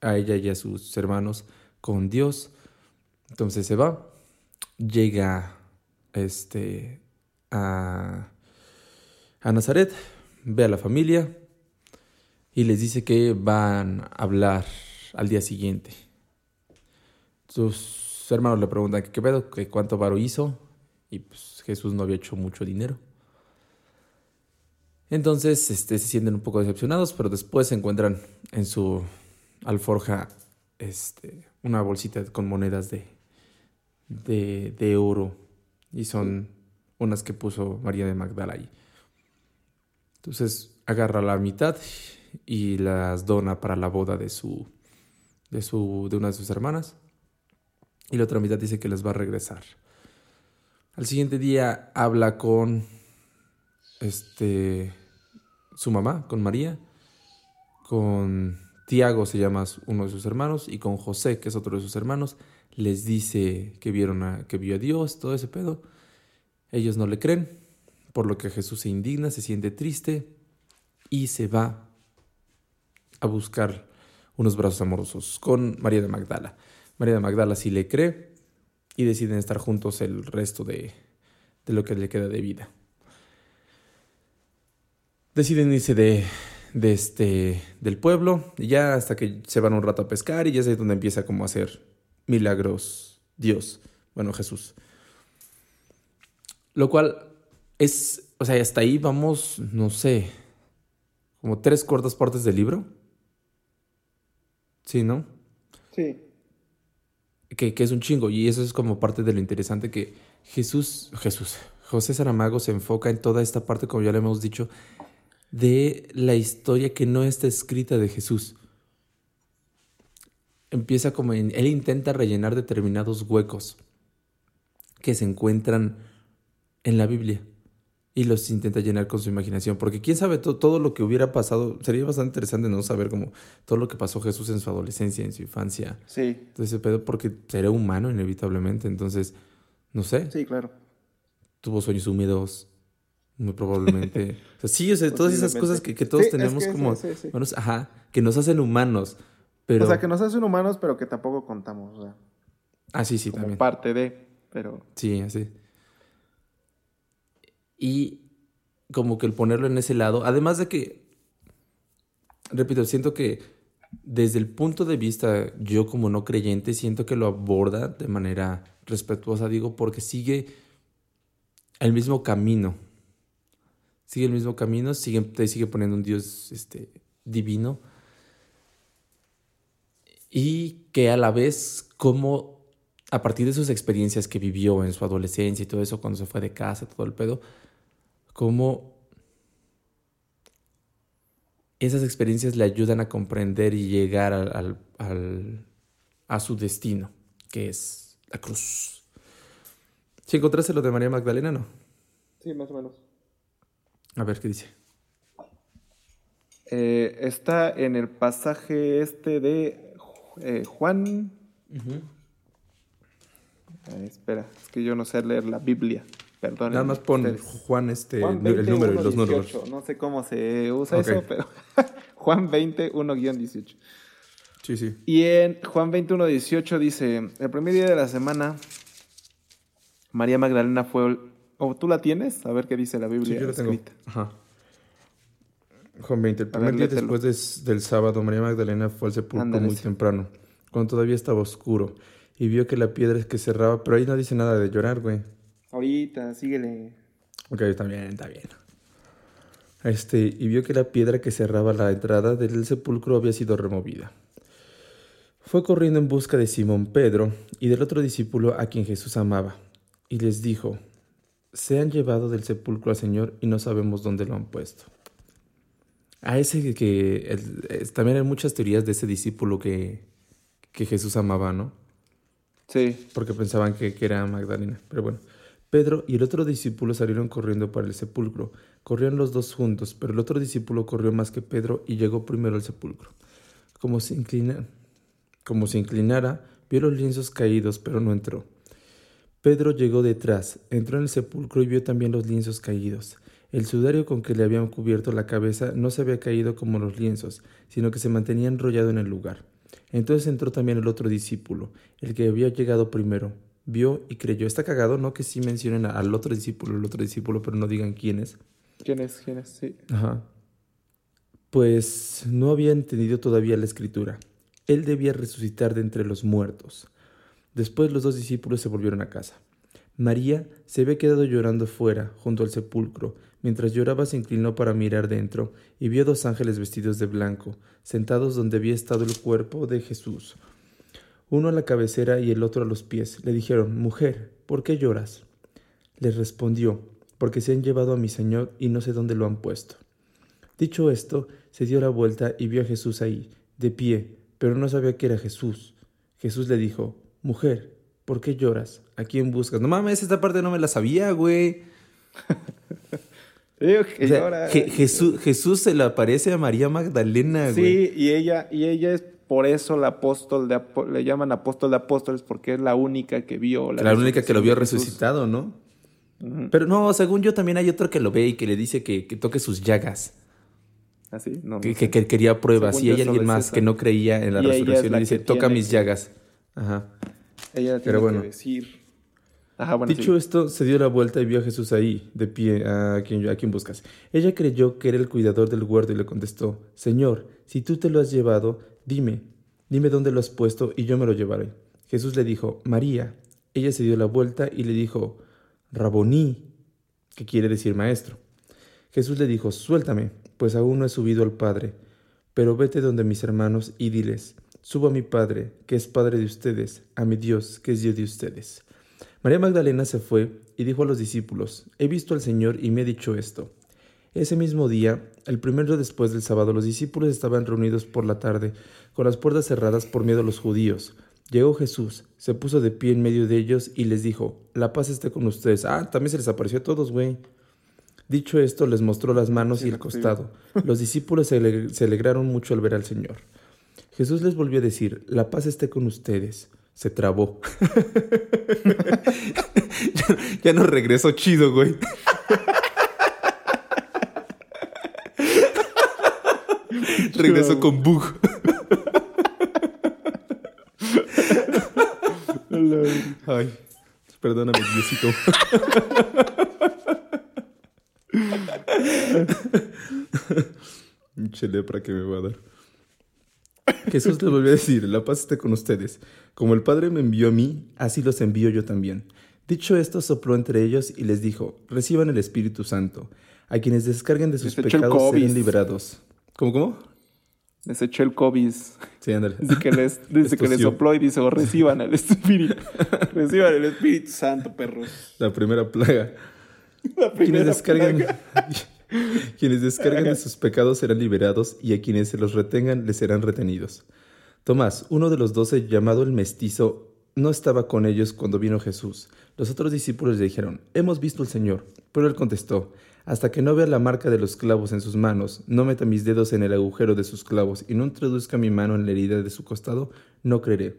a ella y a sus hermanos con Dios. Entonces se va, llega este, a, a Nazaret, ve a la familia y les dice que van a hablar al día siguiente. Sus hermanos le preguntan qué pedo, que cuánto varo hizo y pues Jesús no había hecho mucho dinero. Entonces este, se sienten un poco decepcionados, pero después encuentran en su alforja este, una bolsita con monedas de, de, de oro y son unas que puso María de Magdala ahí. Entonces agarra la mitad y las dona para la boda de su, de su de una de sus hermanas y la otra mitad dice que les va a regresar. Al siguiente día habla con este su mamá, con María, con Tiago se llama uno de sus hermanos y con José, que es otro de sus hermanos, les dice que vieron a, que vio a Dios, todo ese pedo. Ellos no le creen, por lo que Jesús se indigna, se siente triste y se va a buscar unos brazos amorosos con María de Magdala. María de Magdala sí le cree y deciden estar juntos el resto de, de lo que le queda de vida. Deciden irse de, de este, del pueblo, y ya hasta que se van un rato a pescar y ya es ahí donde empieza como a hacer milagros Dios, bueno Jesús. Lo cual es, o sea, hasta ahí vamos, no sé, como tres cuartas partes del libro. Sí, ¿no? Sí. Que, que es un chingo, y eso es como parte de lo interesante que Jesús, Jesús, José Saramago se enfoca en toda esta parte, como ya le hemos dicho, de la historia que no está escrita de Jesús. Empieza como en, él intenta rellenar determinados huecos que se encuentran en la Biblia y los intenta llenar con su imaginación, porque quién sabe to todo lo que hubiera pasado, sería bastante interesante no saber como todo lo que pasó Jesús en su adolescencia, en su infancia, Sí. entonces ese pedo porque será humano inevitablemente, entonces no sé, Sí, claro. tuvo sueños húmedos, muy probablemente. O sea, sí, o sea, todas esas cosas que, que todos Sí, es tenemos que como, sí, sí, sí. humanos, ajá, que nos hacen humanos, pero... O sea, que nos hacen humanos, pero que tampoco contamos. O sea, Ah, sí, sí, como también. parte de, pero... Sí, así. Y como que el ponerlo en ese lado, además de que, repito, siento que desde el punto de vista, yo como no creyente, siento que lo aborda de manera respetuosa, digo, porque sigue el mismo camino. Sigue el mismo camino, sigue, te sigue poniendo un Dios este, divino. Y que a la vez, como a partir de sus experiencias que vivió en su adolescencia y todo eso, cuando se fue de casa, todo el pedo, cómo esas experiencias le ayudan a comprender y llegar al, al- al- a su destino, que es la cruz. Si encontraste lo de María Magdalena, no. Sí, más o menos. A ver qué dice. Eh, está en el pasaje este de eh, Juan. Espera, es que yo no sé leer la Biblia. Perdón. Nada más pon ustedes. Juan este Juan el 20, número y 1, los 18. números. No sé cómo se usa eso, pero Juan 20, 1-18. Sí, sí. Y en Juan 21, 18 dice, el primer día de la semana, María Magdalena fue... ¿O tú la tienes? A ver qué dice la Sí, Biblia yo lo tengo. escrita. Ajá. Juan 20. El A primer ver, día después des- del sábado, María Magdalena fue al sepulcro Ándale, muy sí. temprano, cuando todavía estaba oscuro, y vio que la piedra que cerraba, pero ahí no dice nada de llorar, güey. Ahorita, síguele. Ok, está bien, está bien. Este, y vio que la piedra que cerraba la entrada del sepulcro había sido removida. Fue corriendo en busca de Simón Pedro y del otro discípulo a quien Jesús amaba, y les dijo, se han llevado del sepulcro al Señor y no sabemos dónde lo han puesto. A ese que, el- también hay muchas teorías de ese discípulo que, que Jesús amaba, ¿no? Sí, porque pensaban que, que era Magdalena. Pero bueno, Pedro y el otro discípulo salieron corriendo para el sepulcro. Corrían los dos juntos, pero el otro discípulo corrió más que Pedro y llegó primero al sepulcro. Como se, como se inclinara, vio los lienzos caídos, pero no entró. Pedro llegó detrás, entró en el sepulcro y vio también los lienzos caídos. El sudario con que le habían cubierto la cabeza no se había caído como los lienzos, sino que se mantenía enrollado en el lugar. Entonces entró también el otro discípulo, el que había llegado primero. Vio y creyó. Está cagado, ¿no? Que sí mencionen al otro discípulo, el otro discípulo, pero no digan quién es. ¿quién es? ¿Quién es? Sí. Ajá. Pues no había entendido todavía la escritura. Él debía resucitar de entre los muertos. Después los dos discípulos se volvieron a casa. María se había quedado llorando fuera, junto al sepulcro. Mientras lloraba se inclinó para mirar dentro y vio dos ángeles vestidos de blanco, sentados donde había estado el cuerpo de Jesús. Uno a la cabecera y el otro a los pies. Le dijeron, Mujer, ¿por qué lloras? Le respondió, Porque se han llevado a mi Señor y no sé dónde lo han puesto. Dicho esto, se dio la vuelta y vio a Jesús ahí, de pie, pero no sabía que era Jesús. Jesús le dijo, Mujer, ¿por qué lloras? ¿A quién buscas? No mames, esta parte no me la sabía, güey. Digo que O sea, llora. Je- Jesús, Jesús se le aparece a María Magdalena, güey. Sí, y ella, y ella es por eso la apóstol de le llaman apóstol de apóstoles, porque es la única que vio La única que lo vio resucitado, ¿no? Pero no, según yo también hay otro que lo ve y que le dice que, que toque sus llagas, Así, no, no que, que- que quería pruebas. Según y hay alguien más esa. que no creía en la Y resurrección la y dice, toca mis llagas. Ajá. Ella tiene Pero bueno. que decir. Ajá, bueno, Dicho sí. esto, se dio la vuelta y vio a Jesús ahí, de pie, a quien, a quien buscas. Ella creyó que era el cuidador del huerto y le contestó, Señor, si tú te lo has llevado, dime, dime dónde lo has puesto y yo me lo llevaré. Jesús le dijo, María. Ella se dio la vuelta y le dijo, Raboní, que quiere decir maestro. Jesús le dijo, suéltame, pues aún no he subido al Padre, pero vete donde mis hermanos y diles, subo a mi Padre, que es Padre de ustedes, a mi Dios, que es Dios de ustedes. María Magdalena se fue y dijo a los discípulos, he visto al Señor y me ha dicho esto. Ese mismo día, el primero después del sábado, los discípulos estaban reunidos por la tarde, con las puertas cerradas por miedo a los judíos. Llegó Jesús, se puso de pie en medio de ellos y les dijo, la paz esté con ustedes. Ah, también se les apareció a todos, güey. Dicho esto, les mostró las manos Sí, y el costado. Los discípulos se, aleg- se alegraron mucho al ver al Señor. Jesús les volvió a decir, la paz esté con ustedes. Se trabó. ya, ya no regresó chido, güey. regresó con bug. Ay, perdóname, Diosito. Pinche lepra que me va a dar. Jesús les volvió a decir, la paz esté con ustedes. Como el Padre me envió a mí, así los envío yo también. Dicho esto, sopló entre ellos y les dijo, reciban el Espíritu Santo. A quienes descarguen de sus Les echó el pecados serán liberados. ¿Cómo, cómo? Les echó el COVID. Sí, ándale. Dice que les, dice que les sopló y dice, "Oh, reciban el Espíritu. reciban el Espíritu Santo, perros. La primera plaga. La Quienes primera descargan, plaga. quienes descargan de sus pecados serán liberados y a quienes se los retengan les serán retenidos. Tomás, uno de los doce, llamado el mestizo, no estaba con ellos cuando vino Jesús. Los otros discípulos le dijeron, Hemos visto al Señor. Pero él contestó, hasta que no vea la marca de los clavos en sus manos, no meta mis dedos en el agujero de sus clavos y no introduzca mi mano en la herida de su costado, no creeré.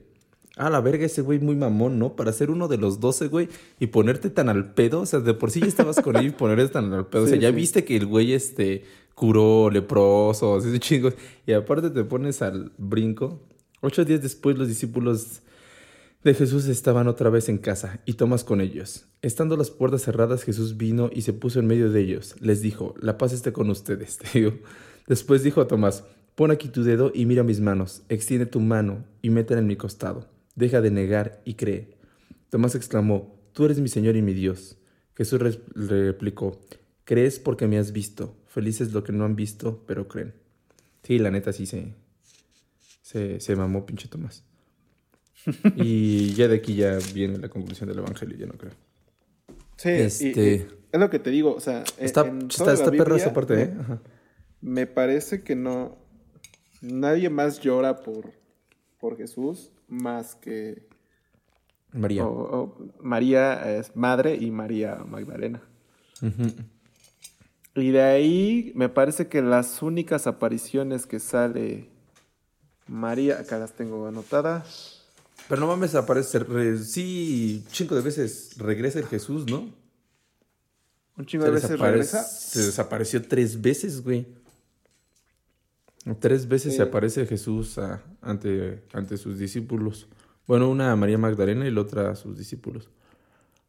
Ah, la verga, ese güey muy mamón, ¿no? Para ser uno de los doce, güey, y ponerte tan al pedo. O sea, de por sí ya estabas con él y ponerte tan al pedo. o sea, ya viste que el güey, este, curó leprosos, ese chingos. Y aparte te pones al brinco. Ocho días después, los discípulos de Jesús estaban otra vez en casa, y Tomás con ellos. Estando las puertas cerradas, Jesús vino y se puso en medio de ellos. Les dijo, la paz esté con ustedes. Después dijo a Tomás, pon aquí tu dedo y mira mis manos. Extiende tu mano y métela en mi costado deja de negar y cree. Tomás exclamó, Tú eres mi Señor y mi Dios. Jesús replicó, Crees porque me has visto. Felices lo que no han visto, pero creen. Sí, la neta sí se, se, se mamó pinche Tomás. y ya de aquí ya viene la conclusión del Evangelio, yo no creo. Sí, este... es lo que te digo, o sea, está, está, perro esa parte, ¿eh? Me parece que no, nadie más llora por, por Jesús más que María. María es madre y María Magdalena. Y de ahí me parece que las únicas apariciones que sale María, acá las tengo anotadas. Pero no mames, aparece, sí, chingo de veces regresa el Jesús, ¿no? Un chingo de veces regresa. Se desapareció tres veces, güey. Tres veces se aparece Jesús ante, ante sus discípulos. Bueno, una a María Magdalena y la otra a sus discípulos.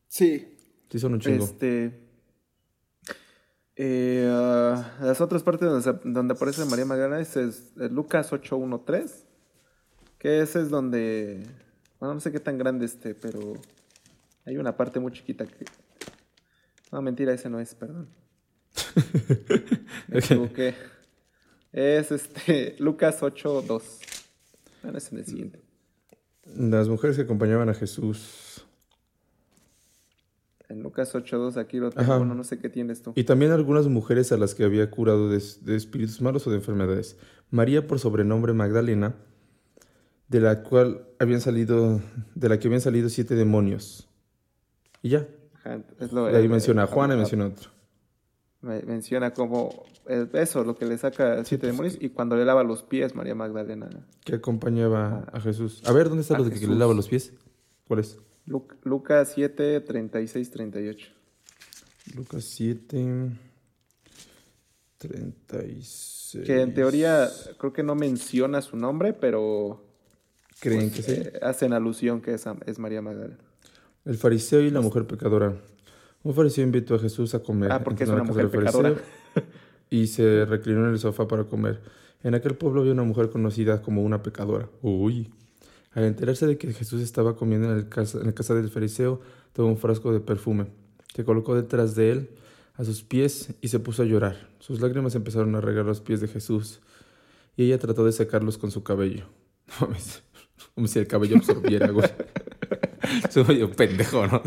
Sí. Sí, son un chingo. Este. Eh, ah, las otras partes donde, aparece María Magdalena es, es, Lucas 8.1.3. Que ese es donde. Bueno, no sé qué tan grande esté, pero. Hay una parte muy chiquita que. No, mentira, ese no es, perdón. Me equivoqué. Es este Lucas 8.2. Bueno, es en el siguiente. Las mujeres que acompañaban a Jesús. En Lucas 8.2 aquí lo tengo, bueno, no sé qué tienes tú. Y también algunas mujeres a las que había curado de, espíritus malos o de enfermedades. María por sobrenombre Magdalena, de la cual habían salido, de la que habían salido siete demonios. Y ya. Ahí menciona a Juana y menciona otro menciona como eso, lo que le saca siete demonios, y cuando le lava los pies, María Magdalena. Que acompañaba a, Jesús. A ver, ¿dónde está lo de que le lava los pies? ¿Cuál es? Lucas 7, 36, 38. Lucas 7, 36. Que en teoría creo que no menciona su nombre, pero... ¿Creen pues, que sí? Eh, hacen alusión que es, es María Magdalena. El fariseo y la mujer pecadora. Un fariseo invitó a Jesús a comer. Ah, porque es una mujer pecadora. Y se reclinó en el sofá para comer. En aquel pueblo había una mujer conocida como una pecadora. Uy. Al enterarse de que Jesús estaba comiendo en, el casa, en la casa del fariseo, tomó un frasco de perfume, que colocó detrás de él, a sus pies, y se puso a llorar. Sus lágrimas empezaron a regar los pies de Jesús, y ella trató de secarlos con su cabello. Como si el cabello absorbiera, güey. Soy un pendejo, ¿no?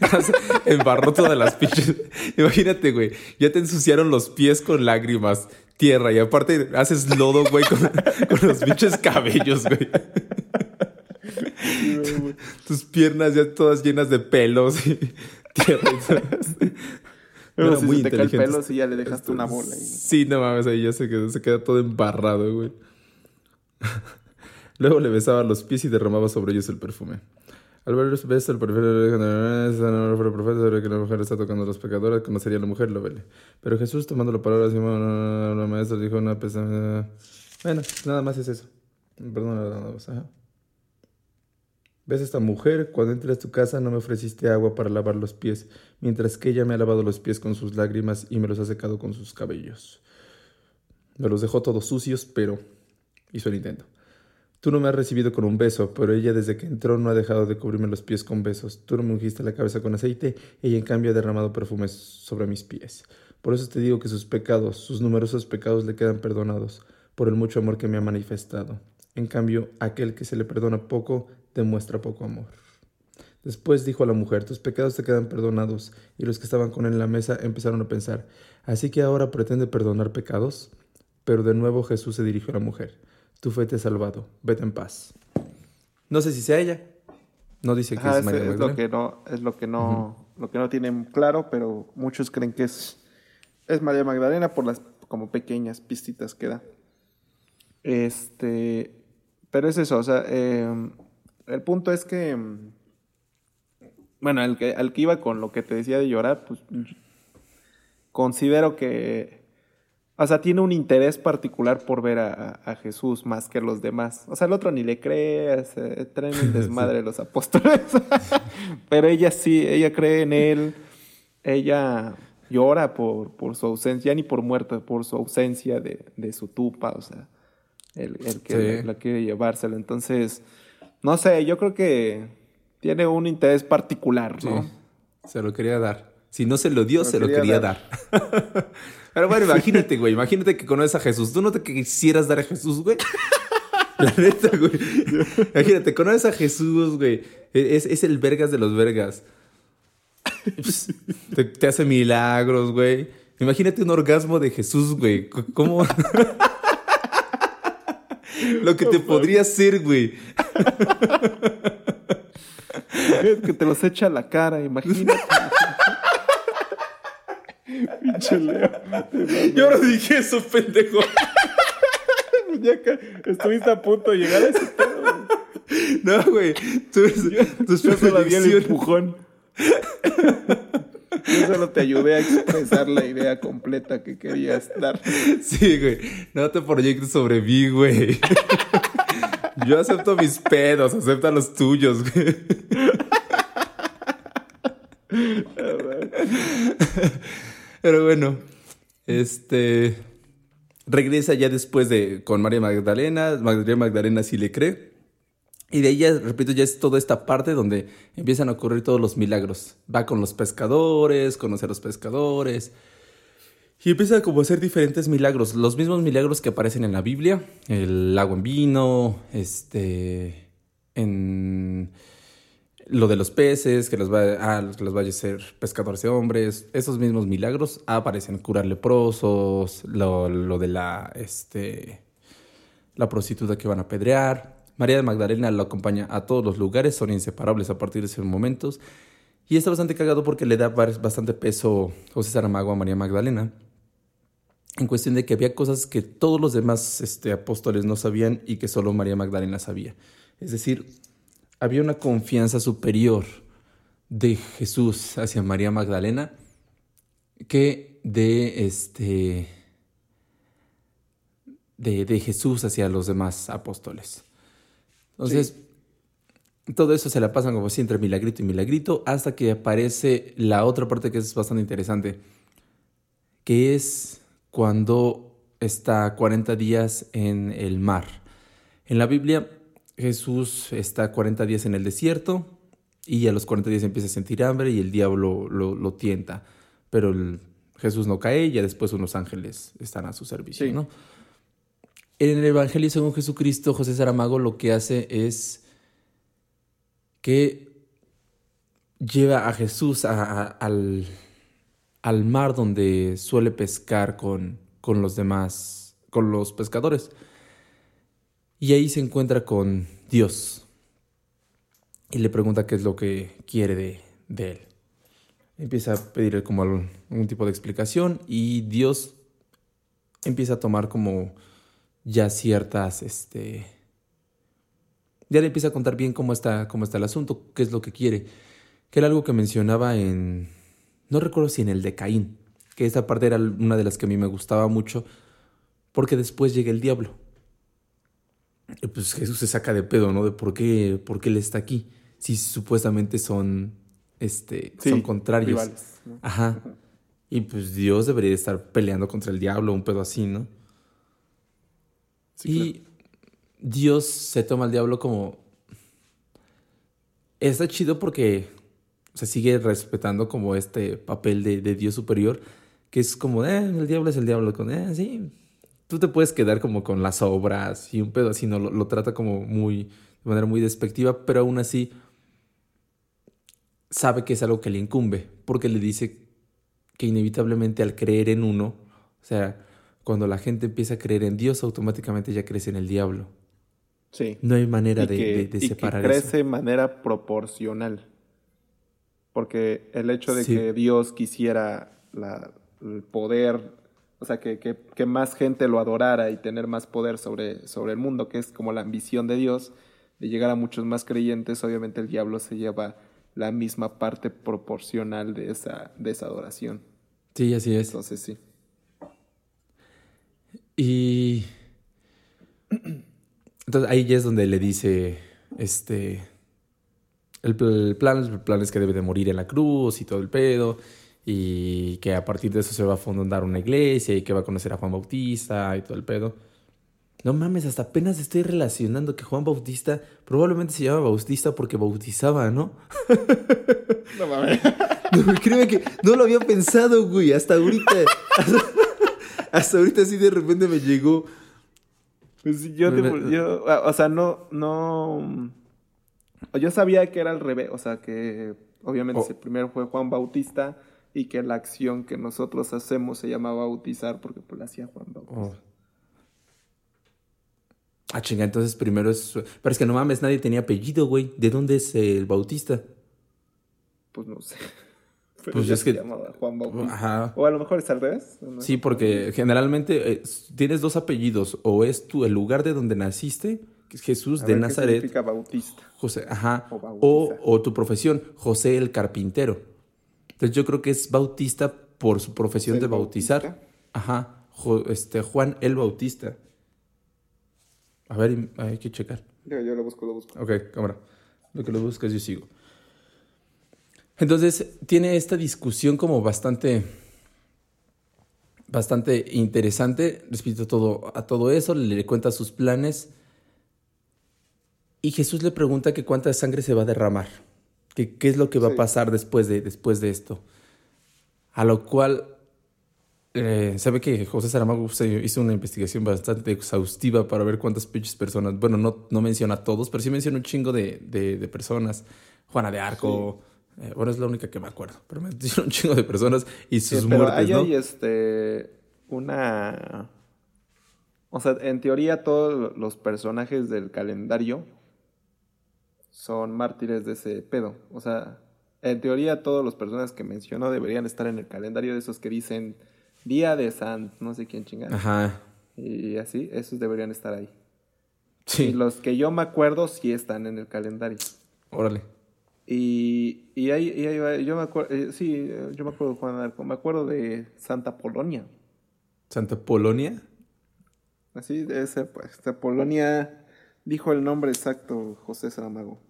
Embarró todas las pinches. Imagínate, güey. Ya te ensuciaron los pies con lágrimas, tierra, y aparte haces lodo, güey, con, los pinches cabellos, güey. Tus piernas ya todas llenas de pelos y tierra. Pero si muy se te cae el pelo, si ya le dejaste una bola. Ahí. Sí, no mames, ahí ya se quedó, se queda todo embarrado, güey. Luego le besaba los pies y derramaba sobre ellos el perfume. Al ver los besos, el profeta que la mujer está tocando a los pecadores, conocería a la mujer, lo vele. Pero Jesús, tomando la palabra, la maestra dijo una pesada. Bueno, nada más es eso. Perdón, nada más. ¿Ves esta mujer? Cuando entré a tu casa no me ofreciste agua para lavar los pies, mientras que ella me ha lavado los pies con sus lágrimas y me los ha secado con sus cabellos. Me los dejó todos sucios, pero hizo el intento. Tú no me has recibido con un beso, pero ella desde que entró no ha dejado de cubrirme los pies con besos. Tú no me ungiste la cabeza con aceite, ella en cambio ha derramado perfumes sobre mis pies. Por eso te digo que sus pecados, sus numerosos pecados le quedan perdonados, por el mucho amor que me ha manifestado. En cambio, aquel que se le perdona poco, demuestra poco amor. Después dijo a la mujer, tus pecados te quedan perdonados, y los que estaban con él en la mesa empezaron a pensar, ¿así que ahora pretende perdonar pecados? Pero de nuevo Jesús se dirigió a la mujer tu fe te ha salvado, vete en paz. No sé si sea ella. No dice que es María es lo que no, es lo que no, lo que no tienen claro, pero muchos creen que es es María Magdalena por las como pequeñas pistitas que da. Este, pero es eso, o sea, em, el punto es que, em, bueno, al que, al que iba con lo que te decía de llorar, pues considero que, o sea, tiene un interés particular por ver a, Jesús más que los demás. O sea, el otro ni le cree, se traen un desmadre los apóstoles. Pero ella sí, ella cree en él, ella llora por, por su ausencia, ya ni por muerto, por su ausencia de, de su tupa, o sea, el, que la, quiere llevársela. Entonces, no sé, yo creo que tiene un interés particular, ¿no? Se lo quería dar. Si no se lo dio, se, lo quería, dar. Pero bueno, imagínate, güey. Imagínate que conoces a Jesús. ¿Tú no te quisieras dar a Jesús, güey? La neta, güey. Imagínate, conoces a Jesús, güey. Es, es el vergas de los vergas. Te, hace milagros, güey. Imagínate un orgasmo de Jesús, güey. ¿Cómo? Lo que te podría hacer, güey. que te los echa a la cara, imagínate. Pinche Leo. Yo no dije eso, pendejo. que estuviste a punto de llegar a ese tema. No, güey. Tú, yo solo di el empujón. Yo solo te ayudé a expresar la idea completa que querías dar. Sí, güey. No te proyectes sobre mí, güey. Yo acepto mis pedos, acepta los tuyos, güey. Pero bueno, este regresa ya después de con María Magdalena. María Magdalena sí le cree. Y de ella, repito, ya es toda esta parte donde empiezan a ocurrir todos los milagros. Va con los pescadores, conoce a los pescadores. Y empieza como a hacer diferentes milagros. Los mismos milagros que aparecen en la Biblia. El agua en vino, este... En lo de los peces, que los, va, ah, que los vaya a ser pescadores de hombres, esos mismos milagros aparecen, curar leprosos, lo, lo de la, este, la prostituta que van a apedrear. María de Magdalena lo acompaña a todos los lugares, son inseparables a partir de esos momentos. Y está bastante cagado porque le da bastante peso José Saramago a María Magdalena. En cuestión de que había cosas que todos los demás este, apóstoles no sabían y que solo María Magdalena sabía. Es decir, había una confianza superior de Jesús hacia María Magdalena que de este de, de Jesús hacia los demás apóstoles. Entonces, todo eso se la pasan como así entre milagrito y milagrito hasta que aparece la otra parte que es bastante interesante, que es cuando está 40 días en el mar. En la Biblia, Jesús está 40 días en el desierto y a los 40 días empieza a sentir hambre y el diablo lo, tienta, pero Jesús no cae y ya después unos ángeles están a su servicio, ¿no? En el Evangelio según Jesucristo, José Saramago lo que hace es que lleva a Jesús al, al, mar donde suele pescar con, con los demás, con los pescadores. Y ahí se encuentra con Dios. Y le pregunta qué es lo que quiere de, de él. Empieza a pedirle como algún tipo de explicación y Dios empieza a tomar como ya ciertas, este, ya le empieza a contar bien cómo está, cómo está el asunto, qué es lo que quiere, que era algo que mencionaba en, no recuerdo si en el de Caín, que esa parte era una de las que a mí me gustaba mucho, porque después llega el diablo. Pues Jesús se saca de pedo, ¿no? De por qué, por qué él está aquí, si supuestamente son, este, son contrarios. Ajá. Y pues Dios debería estar peleando contra el diablo, un pedo así, ¿no? y Dios se toma al diablo como... Está chido porque se sigue respetando como este papel de, Dios superior, que es como, eh, el diablo es el diablo, con, eh, sí, tú te puedes quedar como con las obras y un pedo así, ¿no? Lo, lo trata como muy, de manera muy despectiva, pero aún así sabe que es algo que le incumbe, porque le dice que inevitablemente al creer en uno, o sea, cuando la gente empieza a creer en Dios, automáticamente ya crece en el diablo. Sí. No hay manera de, de, separar y que crece de manera proporcional. Porque el hecho de que Dios quisiera la, el poder, o sea, que, que, que, más gente lo adorara y tener más poder sobre, sobre el mundo, que es como la ambición de Dios, de llegar a muchos más creyentes, obviamente el diablo se lleva la misma parte proporcional de esa, de esa adoración. Sí, así es. Entonces sí. Y entonces ahí ya es donde le dice, este, el, plan, el plan es que debe de morir en la cruz y todo el pedo, y que a partir de eso se va a fundar una iglesia y que va a conocer a Juan Bautista y todo el pedo. No mames, hasta apenas estoy relacionando que Juan Bautista probablemente se llama Bautista porque bautizaba, ¿no? No mames. No, créeme que no lo había pensado, güey, hasta ahorita. Hasta, ahorita sí de repente me llegó. Pues yo, te, yo, o sea, no, no. Yo sabía que era al revés, o sea, que obviamente oh. el primero fue Juan Bautista y que la acción que nosotros hacemos se llama bautizar porque pues la hacía Juan Bautista. Oh. Ah, chinga, entonces primero es. Pero es que no mames, nadie tenía apellido, güey. ¿De dónde es el Bautista? Pues no sé. pues es que. Juan Bautista. Ajá. O a lo mejor es al revés. Sí, porque generalmente eh, tienes dos apellidos. O es tu el lugar de donde naciste, que es Jesús de Nazaret. ¿qué significa Bautista? José, ajá. O, o, tu profesión, José el carpintero. Entonces yo creo que es Bautista por su profesión de bautizar. Ajá. este, Juan el Bautista. A ver, hay que checar. yo lo busco, lo busco. Ok, cámara. Lo que lo buscas yo sigo. Entonces, tiene esta discusión como bastante, bastante interesante respecto a todo, a todo eso, le cuenta sus planes y Jesús le pregunta que cuánta sangre se va a derramar, que qué es lo que va a pasar después de, después de esto. A lo cual eh, sabe que José Saramago hizo una investigación bastante exhaustiva para ver cuántas pinches personas, bueno, no, no menciona a todos, pero sí menciona un chingo de, de, personas. Juana de Arco, eh, bueno, es la única que me acuerdo, pero menciona un chingo de personas y sus muertes, ahí hay este, una... O sea, en teoría todos los personajes del calendario son mártires de ese pedo. O sea, en teoría todos los personajes que mencionó deberían estar en el calendario de esos que dicen Día de San, no sé quién chingada. Ajá. Y así, esos deberían estar ahí. Sí. Y los que yo me acuerdo sí están en el calendario. Órale. Y, y ahí, y yo me acuerdo, eh, sí, yo me acuerdo, Juan Arco, me acuerdo de Santa Polonia. ¿Santa Polonia? Así, de ese, pues, Santa Polonia dijo el nombre exacto José Saramago.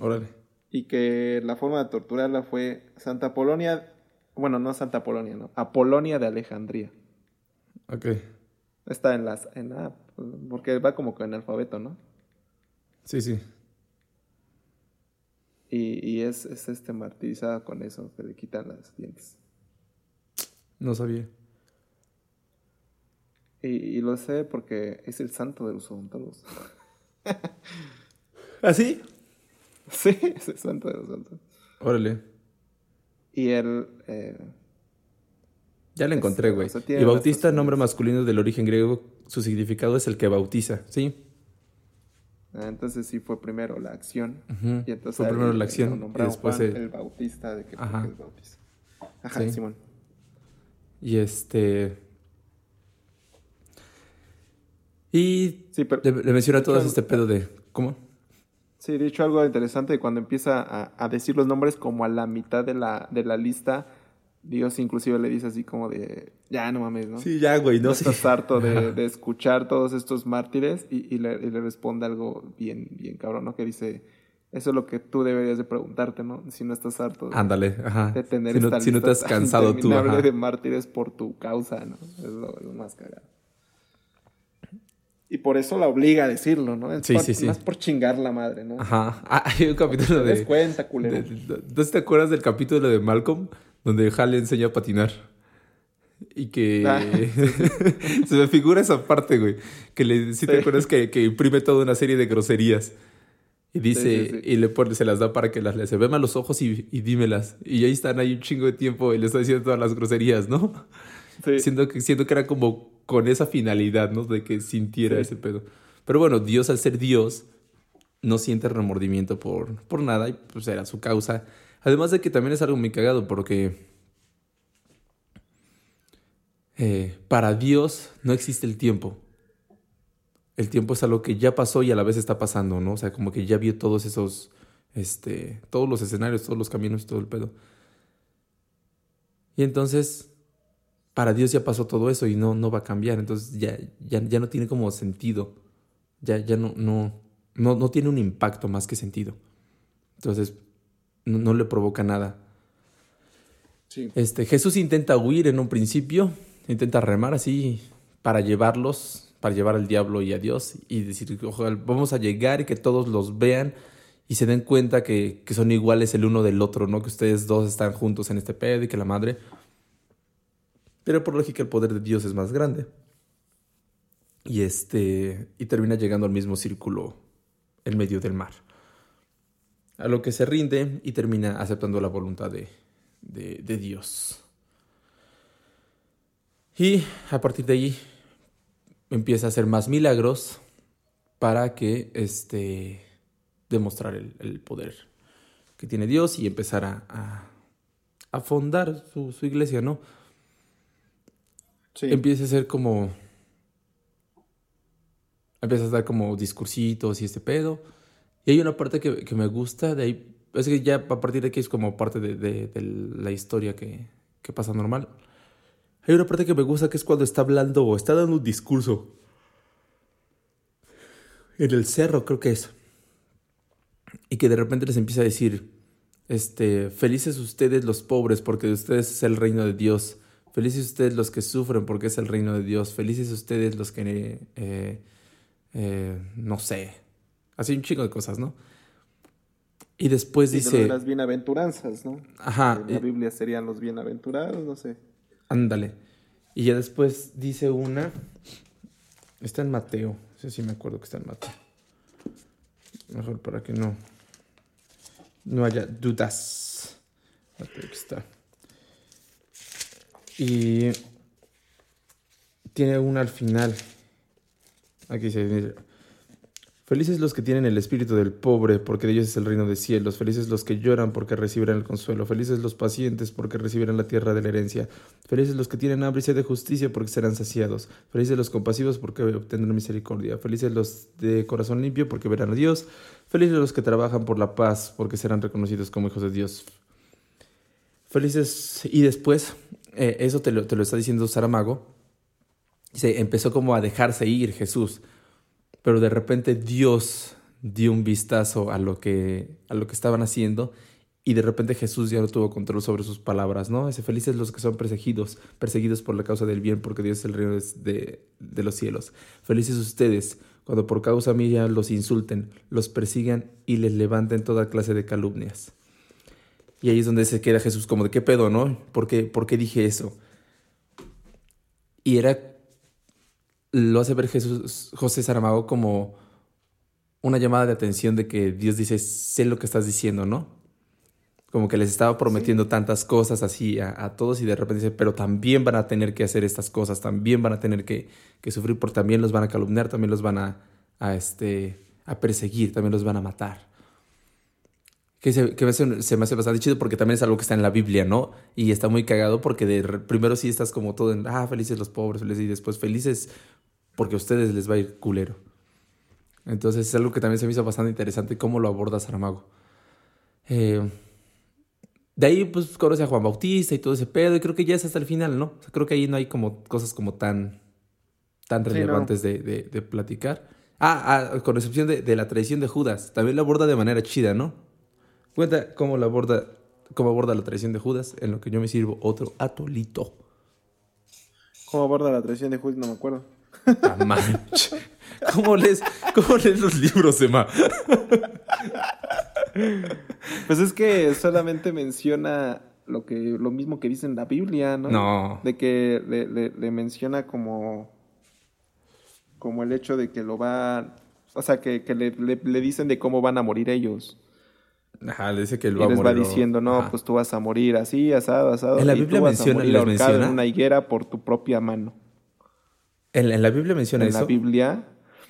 Órale. Y que la forma de torturarla fue Santa Polonia bueno, no Santa Polonia, no. Apolonia de Alejandría. Ok. Está en las. En la, porque va como en alfabeto, ¿no? Sí, sí. Y, y es, es este martirizada con eso, que le quitan las dientes. No sabía. Y, y, lo sé porque es el santo de los odontólogos. ¿Ah, sí? Sí, es santo de. Órale. Y él... Eh, ya lo encontré, güey. y bautista, nombre masculino del origen griego, su significado es el que bautiza, ¿sí? Ah, entonces sí fue primero la acción. y entonces fue primero la acción y después el bautista de que Ajá. el bautiza. Ajá, Simón. Y este... Y sí, pero, le, menciona todo este pedo de... ¿Cómo? Sí, de hecho algo interesante cuando empieza a, decir los nombres como a la mitad de la, de la lista, Dios inclusive le dice así como de, ya no mames, ¿no? Sí, ya, güey, no, Estás harto de, escuchar todos estos mártires y, le, responde algo bien, bien cabrón, ¿no? Que dice, eso es lo que tú deberías de preguntarte, ¿no? Si no estás harto de, Ándale, ajá. de tener si no, esta si no te has cansado tú, ajá. de mártires por tu causa, ¿no? Es lo, lo más cagado. Y por eso la obliga a decirlo, ¿no? sí, sí, sí. Más por chingar la madre, ¿no? Ajá. Ah, hay un capítulo de. ¿Te cuenta, culero? ¿No te acuerdas del capítulo de Malcolm? Donde Hal le enseña a patinar. Y que. Ah, se me figura esa parte, güey. Que le, sí, te acuerdas que, que, imprime toda una serie de groserías. Y dice, y le pone, se las da para que las le se ve mal los ojos y, y, dímelas. Y ahí están ahí un chingo de tiempo y le está diciendo todas las groserías, ¿no? Siendo que, siento que era como con esa finalidad, ¿no? De que sintiera ese pedo. Pero bueno, Dios al ser Dios no siente remordimiento por, por nada y pues era su causa. Además de que también es algo muy cagado porque eh, para Dios no existe el tiempo. El tiempo es algo que ya pasó y a la vez está pasando, ¿no? O sea, como que ya vio todos esos, este, todos los escenarios, todos los caminos y todo el pedo. Y entonces, para Dios ya pasó todo eso y no, no va a cambiar. Entonces ya, ya, ya no tiene como sentido. Ya, ya no, no, no, no tiene un impacto más que sentido. Entonces, no, le provoca nada. Este, Jesús intenta huir en un principio, intenta remar así para llevarlos, para llevar al diablo y a Dios y decir, ojalá vamos a llegar y que todos los vean y se den cuenta que, que, son iguales el uno del otro, ¿no? Que ustedes dos están juntos en este pedo y que la madre. Pero por lógica el poder de Dios es más grande. Y este. Y termina llegando al mismo círculo en medio del mar a lo que se rinde y termina aceptando la voluntad de, Dios. Y a partir de allí empieza a hacer más milagros para que este, demostrar el, poder que tiene Dios y empezar a, a, fundar su, iglesia, ¿no? Empieza a ser como... Empieza a dar como discursitos y este pedo y hay una parte que, que me gusta, de ahí, es que ya a partir de aquí es como parte de, de, la historia que, que, pasa normal. Hay una parte que me gusta que es cuando está hablando o está dando un discurso. En el cerro creo que es. Y que de repente les empieza a decir, este, felices ustedes los pobres porque de ustedes es el reino de Dios. Felices ustedes los que sufren porque es el reino de Dios. Felices ustedes los que, eh, eh, no sé, Así un chingo de cosas, ¿no? Y después dice... las bienaventuranzas, ¿no? Ajá. En la Biblia serían los bienaventurados, no sé. Ándale. Y ya después dice una... Está en Mateo. sé sí me acuerdo que está en Mateo. Mejor para que no... No haya dudas. Mateo aquí está. Y... Tiene una al final. Aquí se dice... Felices los que tienen el espíritu del pobre, porque de ellos es el reino de cielos. Felices los que lloran, porque recibirán el consuelo. Felices los pacientes, porque recibirán la tierra de la herencia. Felices los que tienen hambre y sed de justicia, porque serán saciados. Felices los compasivos, porque obtendrán misericordia. Felices los de corazón limpio, porque verán a Dios. Felices los que trabajan por la paz, porque serán reconocidos como hijos de Dios. Felices. Y después, eh, eso te lo, te lo está diciendo Saramago. Se empezó como a dejarse ir Jesús pero de repente Dios dio un vistazo a lo que, a lo que estaban haciendo y de repente Jesús ya no tuvo control sobre sus palabras, ¿no? Ese felices los que son perseguidos, perseguidos por la causa del bien, porque Dios es el reino de, de los cielos. Felices ustedes cuando por causa mía los insulten, los persigan y les levanten toda clase de calumnias. Y ahí es donde se queda Jesús como de qué pedo, ¿no? ¿Por qué, por qué dije eso? Y era lo hace ver Jesús, José Saramago como una llamada de atención de que Dios dice, sé lo que estás diciendo, ¿no? Como que les estaba prometiendo tantas cosas así a, todos y de repente dice, pero también van a tener que hacer estas cosas, también van a tener que, que sufrir, porque también los van a calumniar, también los van a, a, este, a perseguir, también los van a matar. Que, se, que se, me hace bastante chido porque también es algo que está en la Biblia, ¿no? Y está muy cagado porque de, primero sí estás como todo en, ah, felices los pobres, felices, y después felices porque a ustedes les va a ir culero. Entonces es algo que también se me hizo bastante interesante cómo lo aborda Saramago. Eh, de ahí pues conoce a Juan Bautista y todo ese pedo y creo que ya es hasta el final, ¿no? creo que ahí no hay como cosas como tan, tan relevantes de, de, platicar. Ah, ah, con excepción de, de, la traición de Judas, también lo aborda de manera chida, ¿no? Cuenta cómo aborda, cómo aborda la traición de Judas, en lo que yo me sirvo otro atolito. ¿Cómo aborda la traición de Judas? No me acuerdo. ¿Cómo lees, ¿Cómo lees los libros, Emma? Pues es que solamente menciona lo que lo mismo que dice en la Biblia, ¿no? No. De que le, menciona como como el hecho de que lo va o sea que, le, dicen de cómo van a morir ellos. Ajá, le dice que él va a morir. les va diciendo, no, pues tú vas a morir así, asado, asado. En la Biblia menciona, en una higuera por tu propia mano. ¿En, la Biblia menciona eso? ¿En la Biblia?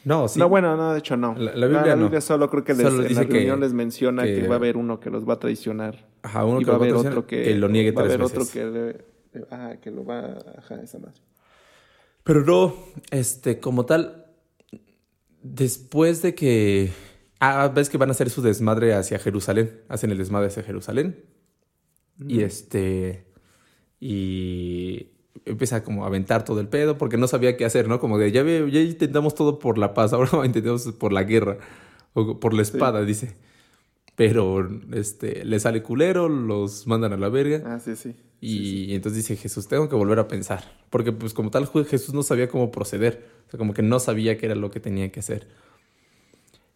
No, sí. No, bueno, no, de hecho no. La, Biblia, no, la solo creo que les, en la reunión les menciona que, va a haber uno que los va a traicionar. Ajá, uno que va a haber otro que, que, lo niegue tres veces. Va a haber otro que, le, ah, que lo va a... Ajá, esa más. Pero no, este, como tal, después de que... Ah, ves que van a hacer su desmadre hacia Jerusalén. Hacen el desmadre hacia Jerusalén. Y este... Y empieza como a aventar todo el pedo porque no sabía qué hacer, ¿no? Como de, ya, ya intentamos todo por la paz, ahora intentamos por la guerra o por la espada, dice. Pero este, le sale culero, los mandan a la verga. Ah, sí, sí. Y entonces dice Jesús, tengo que volver a pensar. Porque pues como tal Jesús no sabía cómo proceder. O sea, como que no sabía qué era lo que tenía que hacer.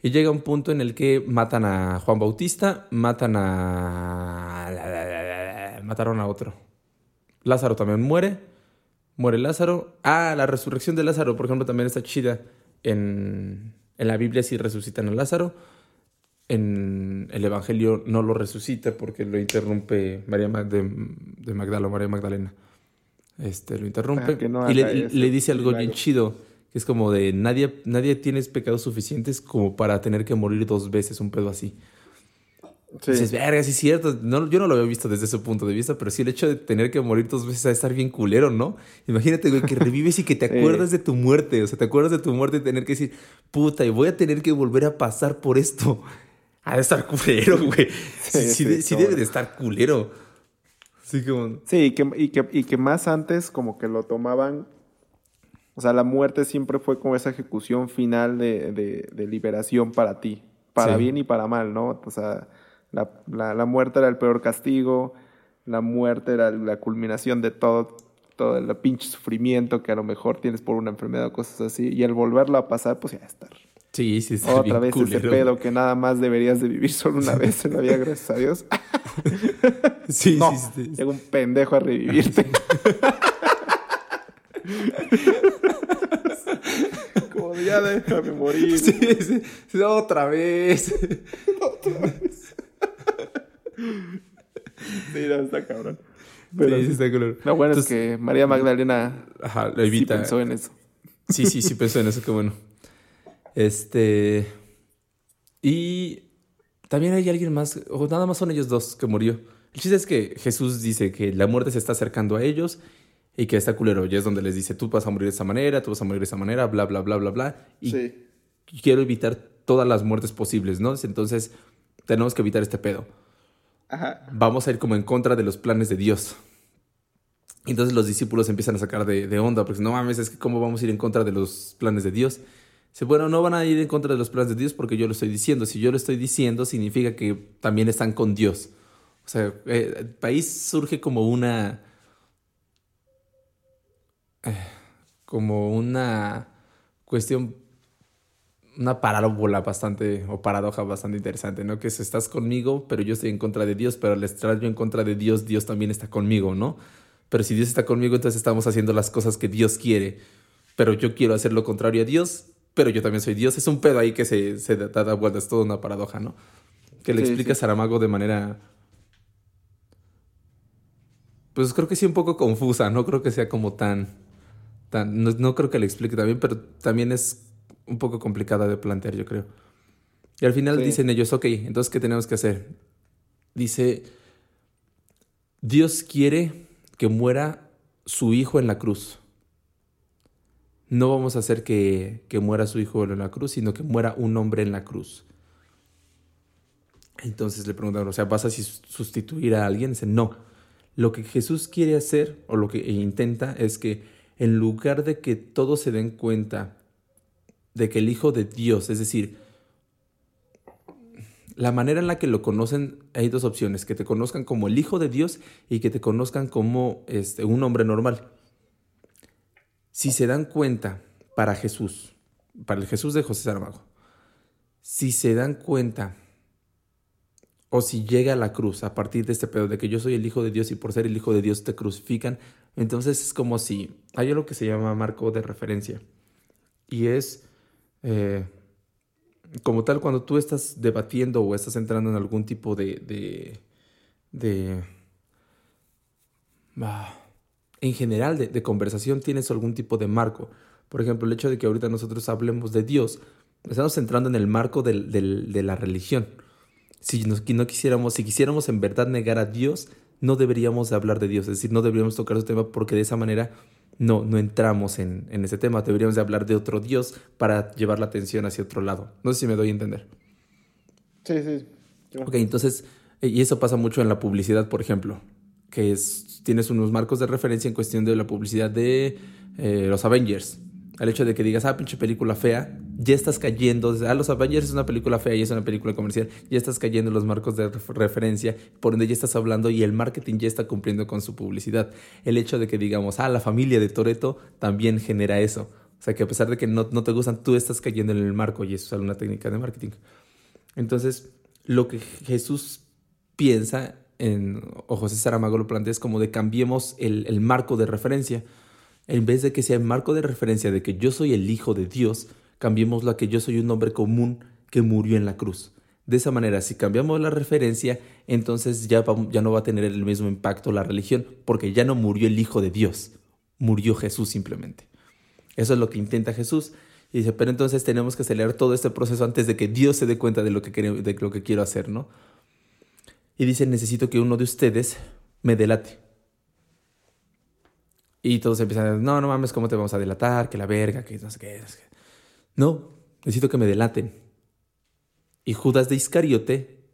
Y llega un punto en el que matan a Juan Bautista, matan a... Mataron a otro. Lázaro también muere. Muere Lázaro. Ah, la resurrección de Lázaro, por ejemplo, también está chida. En, en la Biblia sí resucitan a Lázaro. En el Evangelio no lo resucita porque lo interrumpe María de, de Magdala, María Magdalena. Este, lo interrumpe. Ah, y le, dice algo bien chido, que es como de nadie, nadie tiene pecados suficientes como para tener que morir dos veces, un pedo así. Sí. Dices, verga, sí es cierto. No, yo no lo había visto desde ese punto de vista, pero sí el hecho de tener que morir dos veces a estar bien culero, ¿no? Imagínate, güey, que revives y que te acuerdas de tu muerte. O sea, te acuerdas de tu muerte y tener que decir, puta, y voy a tener que volver a pasar por esto. Ha de estar culero, güey. Sí, sí, debe de estar culero. Sí, como... sí y, que, y, que, y que más antes como que lo tomaban... O sea, la muerte siempre fue como esa ejecución final de, de, de liberación para ti. Para bien y para mal, ¿no? O sea la, la, muerte era el peor castigo, la muerte era la culminación de todo, todo el pinche sufrimiento que a lo mejor tienes por una enfermedad o cosas así. Y al volverlo a pasar, pues ya estar. Sí, sí, sí. Otra vez ese pedo que nada más deberías de vivir solo una vez en la vida, gracias a Dios. sí, sí, sí, Llega un pendejo a revivirte. Como ya déjame morir. Sí, sí. Otra vez. Otra vez. Sí, no, está cabrón. Pero, sí, está cabrón. Lo bueno es que María Magdalena ajá, lo evita. Sí pensó en eso. Sí, sí, sí pensó en eso, qué bueno. Este. Y también hay alguien más, o nada más son ellos dos que murió. El chiste es que Jesús dice que la muerte se está acercando a ellos y que está culero. Y es donde les dice, tú vas a morir de esa manera, tú vas a morir de esa manera, bla, bla, bla, bla, bla. Y sí. quiero evitar todas las muertes posibles, ¿no? Entonces, tenemos que evitar este pedo vamos a ir como en contra de los planes de Dios. Entonces los discípulos empiezan a sacar de, onda, porque no mames, es que cómo vamos a ir en contra de los planes de Dios. Dice, bueno, no van a ir en contra de los planes de Dios porque yo lo estoy diciendo. Si yo lo estoy diciendo, significa que también están con Dios. O sea, eh, el país surge como una... Como una cuestión una parábola bastante, o paradoja bastante interesante, ¿no? Que es, estás conmigo, pero yo estoy en contra de Dios, pero al estar yo en contra de Dios, Dios también está conmigo, ¿no? Pero si Dios está conmigo, entonces estamos haciendo las cosas que Dios quiere, pero yo quiero hacer lo contrario a Dios, pero yo también soy Dios. Es un pedo ahí que se, se da, vuelta, es toda una paradoja, ¿no? Que le explica a Saramago de manera... Pues creo que sí un poco confusa, no creo que sea como tan... tan no, no creo que le explique también, pero también es un poco complicada de plantear, yo creo. Y al final dicen ellos, ok, entonces, ¿qué tenemos que hacer? Dice, Dios quiere que muera su hijo en la cruz. No vamos a hacer que, que muera su hijo en la cruz, sino que muera un hombre en la cruz. Entonces le preguntan, o sea, ¿vas a sustituir a alguien? Dice, no. Lo que Jesús quiere hacer, o lo que intenta, es que en lugar de que todos se den cuenta de que el Hijo de Dios, es decir, la manera en la que lo conocen, hay dos opciones, que te conozcan como el Hijo de Dios y que te conozcan como este, un hombre normal. Si se dan cuenta para Jesús, para el Jesús de José Saramago, si se dan cuenta o si llega a la cruz a partir de este pedo de que yo soy el Hijo de Dios y por ser el Hijo de Dios te crucifican, entonces es como si hay algo que se llama marco de referencia y es eh, como tal, cuando tú estás debatiendo o estás entrando en algún tipo de... de, de ah, en general, de, conversación, tienes algún tipo de marco. Por ejemplo, el hecho de que ahorita nosotros hablemos de Dios, estamos entrando en el marco de la religión. Si no quisiéramos, si quisiéramos en verdad negar a Dios, no deberíamos hablar de Dios, es decir, no deberíamos tocar ese tema porque de esa manera no, no entramos en, en ese tema. Deberíamos de hablar de otro Dios para llevar la atención hacia otro lado. No sé si me doy a entender. Sí, sí. Ok, entonces, eh, y eso pasa mucho en la publicidad, por ejemplo, que es, tienes unos marcos de referencia en cuestión de la publicidad de eh, los Avengers. El hecho de que digas, ah, pinche película fea, ya estás cayendo, ah, los Avengers es una película fea y es una película comercial, ya estás cayendo en los marcos de referencia, por donde ya estás hablando y el marketing ya está cumpliendo con su publicidad. El hecho de que digamos, ah, la familia de Toreto también genera eso. O sea, que a pesar de que no, no te gustan, tú estás cayendo en el marco y eso es una técnica de marketing. Entonces, lo que Jesús piensa, en, o José Saramago lo plantea, es como de cambiemos el, el marco de referencia. En vez de que sea el marco de referencia de que yo soy el Hijo de Dios, cambiémoslo a que yo soy un hombre común que murió en la cruz. De esa manera, si cambiamos la referencia, entonces ya, ya no va a tener el mismo impacto la religión, porque ya no murió el Hijo de Dios, murió Jesús simplemente. Eso es lo que intenta Jesús. Y dice, pero entonces tenemos que acelerar todo este proceso antes de que Dios se dé cuenta de lo que, de lo que quiero hacer, ¿no? Y dice, necesito que uno de ustedes me delate. Y todos empiezan a decir, no, no mames, ¿cómo te vamos a delatar? Que la verga, que no sé qué. No, necesito que me delaten. Y Judas de Iscariote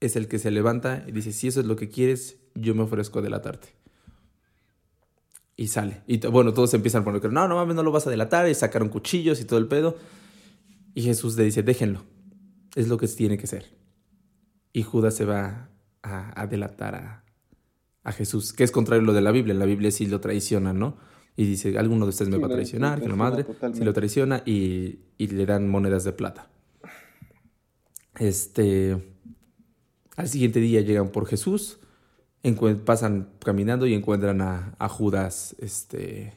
es el que se levanta y dice, si eso es lo que quieres, yo me ofrezco a delatarte. Y sale. Y bueno, todos empiezan a poner, no, no mames, no lo vas a delatar. Y sacaron cuchillos y todo el pedo. Y Jesús le dice, déjenlo. Es lo que tiene que ser. Y Judas se va a, delatar a, a Jesús, que es contrario a lo de la Biblia. En la Biblia sí lo traiciona, ¿no? Y dice, alguno de ustedes me va a traicionar, que la madre, si lo traiciona y, y, le dan monedas de plata. Este, al siguiente día llegan por Jesús, pasan caminando y encuentran a, a, Judas este,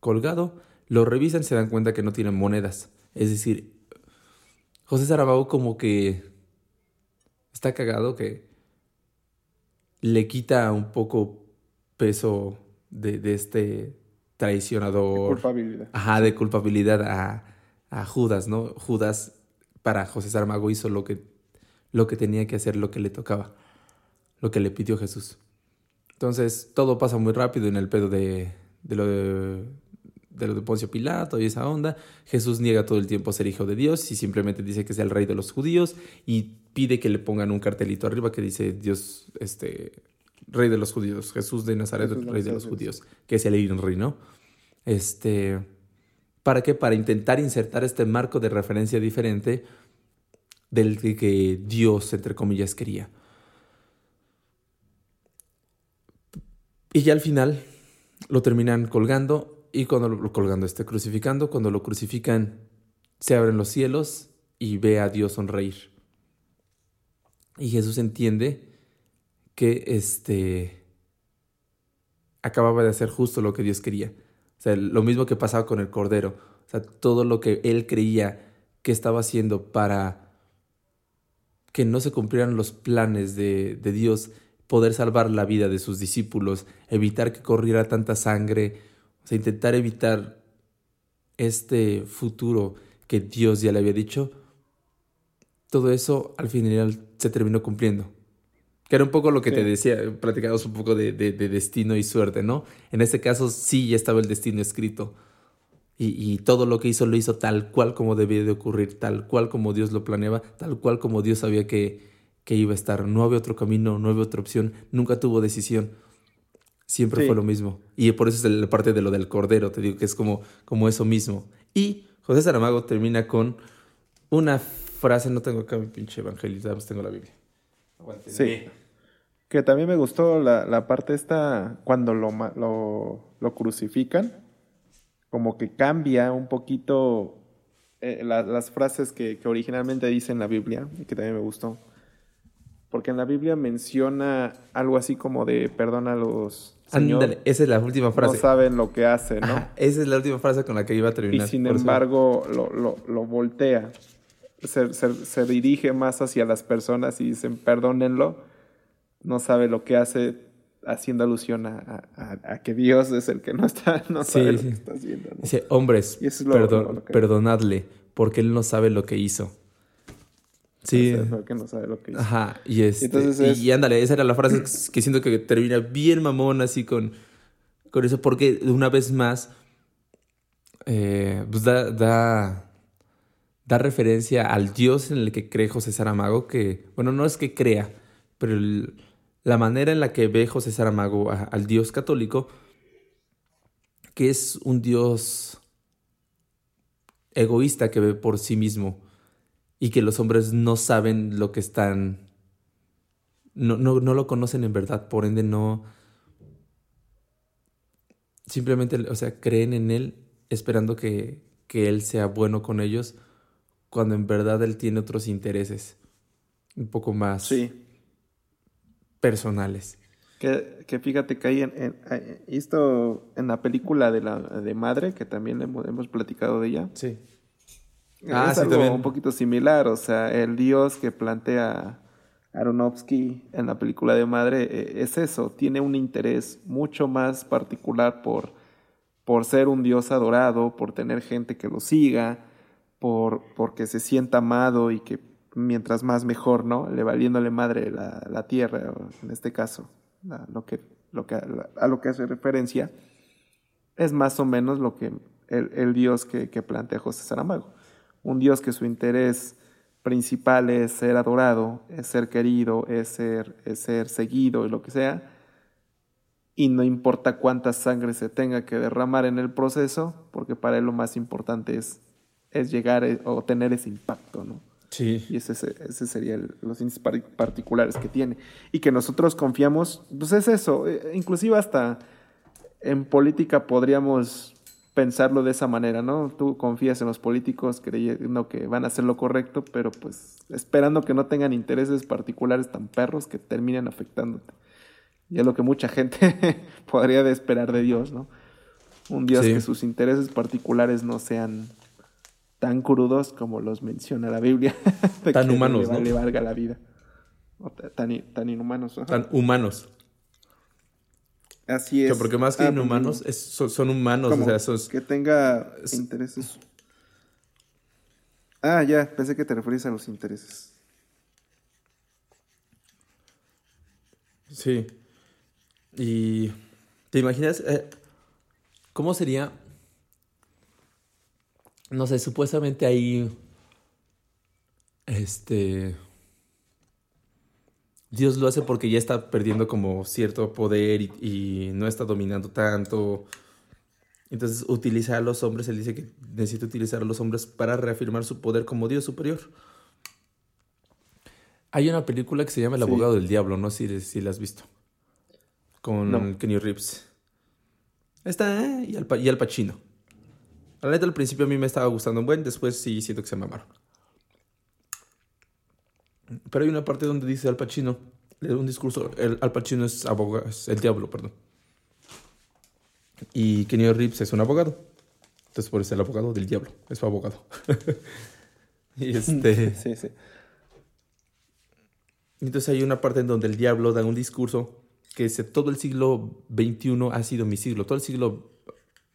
colgado, lo revisan y se dan cuenta que no tienen monedas. Es decir, José Saramago como que está cagado que le quita un poco peso de, de este traicionador. De culpabilidad. Ajá, de culpabilidad a, a, Judas, ¿no? Judas para José Saramago hizo lo que, lo que tenía que hacer, lo que le tocaba, lo que le pidió Jesús. Entonces, todo pasa muy rápido en el pedo de, de lo de, de lo de Poncio Pilato y esa onda. Jesús niega todo el tiempo ser hijo de Dios y simplemente dice que es el rey de los judíos y pide que le pongan un cartelito arriba que dice Dios, este, rey de los judíos, Jesús de Nazaret, rey de los judíos, que es el Inri, ¿no? Este, ¿Para qué? Para intentar insertar este marco de referencia diferente del que Dios, entre comillas, quería. Y ya al final lo terminan colgando y cuando lo colgando, este, crucificando, cuando lo crucifican, se abren los cielos y ve a Dios sonreír. Y Jesús entiende que este acababa de hacer justo lo que Dios quería. O sea, lo mismo que pasaba con el Cordero. O sea, todo lo que él creía que estaba haciendo para que no se cumplieran los planes de, Dios, poder salvar la vida de sus discípulos, evitar que corriera tanta sangre, o sea, intentar evitar este futuro que Dios ya le había dicho, todo eso al final se terminó cumpliendo. Que era un poco lo que te decía, platicamos un poco de, de, destino y suerte, ¿no? En este caso sí ya estaba el destino escrito. Y, y, todo lo que hizo lo hizo tal cual como debía de ocurrir, tal cual como Dios lo planeaba, tal cual como Dios sabía que, que iba a estar. No había otro camino, no había otra opción, nunca tuvo decisión. Siempre fue lo mismo. Y por eso es la parte de lo del cordero, te digo que es como, como eso mismo. Y José Saramago termina con una frase, no tengo acá mi pinche evangelista, tengo la Biblia sí. Que también me gustó la, la parte esta, cuando lo, lo, lo, crucifican, como que cambia un poquito eh, las frases que, que, originalmente dice en la Biblia, y que también me gustó. Porque en la Biblia menciona algo así como de perdona a los... Señor, esa es la última frase. No saben lo que hacen, ¿no? esa es la última frase con la que iba a terminar. Y sin embargo, lo, lo, lo voltea se, dirige más hacia las personas y dicen, perdónenlo, no sabe lo que hace haciendo alusión a, que Dios es el que no está, no sabe lo que está haciendo. Dice, hombres, perdonadle, porque él no sabe lo que hizo. Sí. Porque no sabe lo que hizo. Ajá, y, este, y, ándale, esa era la frase que siento que termina bien mamón, así con, con eso, porque una vez más, eh, pues da, da, da, referencia al Dios en el que cree José Saramago, que, bueno, no es que crea, pero la manera en la que ve José Saramago al Dios católico, que es un Dios egoísta que ve por sí mismo y que los hombres no saben lo que están, no, no, no lo conocen en verdad, por ende no, simplemente, o sea, creen en Él esperando que, que Él sea bueno con ellos, cuando en verdad Él tiene otros intereses un poco más personales. Que, que, fíjate que hay en, en, esto en la película de la de Madre, que también hemos, hemos platicado de ella. Sí. Ah, es algo un poquito similar, o sea, el dios que plantea Aronofsky en la película de Madre eh, es eso, tiene un interés mucho más particular por, por ser un dios adorado, por tener gente que lo siga, por porque se sienta amado y que mientras más mejor, ¿no? Le valiéndole madre la, la tierra, en este caso, lo que, lo que, a lo que hace referencia, es más o menos lo que el, el dios que, que plantea José Saramago un Dios que su interés principal es ser adorado, es ser querido, es ser, es ser seguido y lo que sea, y no importa cuánta sangre se tenga que derramar en el proceso, porque para él lo más importante es, es llegar eh, o tener ese impacto, ¿no? Sí. Y ese, ese sería los índices particulares que tiene. Y que nosotros confiamos, pues es eso, eh, inclusive hasta en política podríamos pensarlo de esa manera, ¿no? Tú confías en los políticos creyendo que van a hacer lo correcto, pero pues esperando que no tengan intereses particulares tan perros que terminen afectándote. Y es lo que mucha gente podría de esperar de Dios, ¿no? Un Dios que sus intereses particulares no sean tan crudos como los menciona la Biblia. tan humanos, le, ¿no? valga la vida. tan, tan inhumanos. Tan humanos. Así es. porque más que ah, inhumanos, son, humanos. O sea, Que tenga intereses. Ah, ya, pensé que te referías a los intereses. Sí. Y. ¿Te imaginas? Eh, ¿Cómo sería? No sé, supuestamente hay. Este. Dios lo hace porque ya está perdiendo como cierto poder y, no está dominando tanto. Entonces utiliza a los hombres, él dice que necesita utilizar a los hombres para reafirmar su poder como Dios superior. Hay una película que se llama El abogado del diablo, no sé si, la has visto. Con Kenny Reeves. Está, ¿eh? Y al, y al Pacino. La neta al principio a mí me estaba gustando un buen, después sí siento que se me amaron. Pero hay una parte donde dice Al Pacino, le un discurso, el, Al Pacino es abogado, es el diablo, perdón. Y Kenny Reeves es un abogado. Entonces por eso el abogado del diablo, es su abogado. y este... Sí, sí. Entonces hay una parte en donde el diablo da un discurso que dice, todo el siglo XXI ha sido mi siglo, todo el siglo,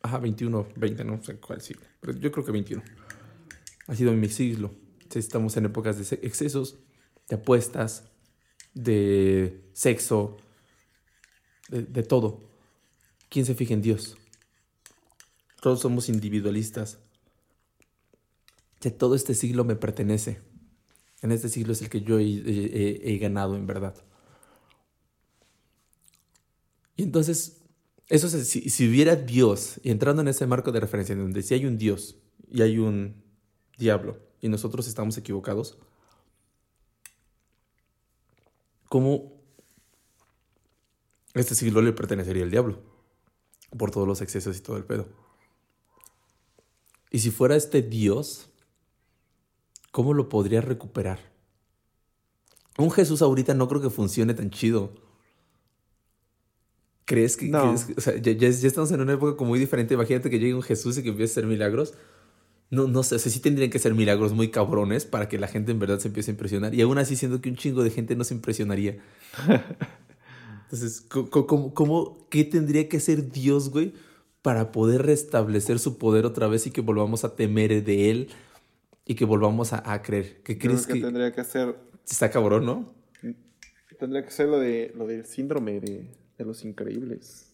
ajá, XXI, XX, no sé cuál siglo, pero yo creo que XXI, ha sido mi siglo. Estamos en épocas de excesos, de apuestas, de sexo, de, todo. ¿Quién se fija en Dios? Todos somos individualistas. Que todo este siglo me pertenece. En este siglo es el que yo he, ganado en verdad. Y entonces, eso si, si, hubiera Dios, y entrando en ese marco de referencia, en donde si hay un Dios y hay un diablo, y nosotros estamos equivocados, cómo este siglo le pertenecería al diablo por todos los excesos y todo el pedo. Y si fuera este Dios, ¿cómo lo podría recuperar? Un Jesús ahorita no creo que funcione tan chido. ¿Crees que, no. o sea, ya, estamos en una época como muy diferente? Imagínate que llegue un Jesús y que empiece a hacer milagros. No, no sé, o sea, sí tendrían que ser milagros muy cabrones para que la gente en verdad se empiece a impresionar. Y aún así siento que un chingo de gente no se impresionaría. Entonces, ¿cómo, qué tendría que ser Dios, güey, para poder restablecer su poder otra vez y que volvamos a temer de Él y que volvamos a, creer? ¿Qué crees que, tendría que ser? Está cabrón, ¿no? Tendría que ser lo, de, lo del síndrome de, de los increíbles.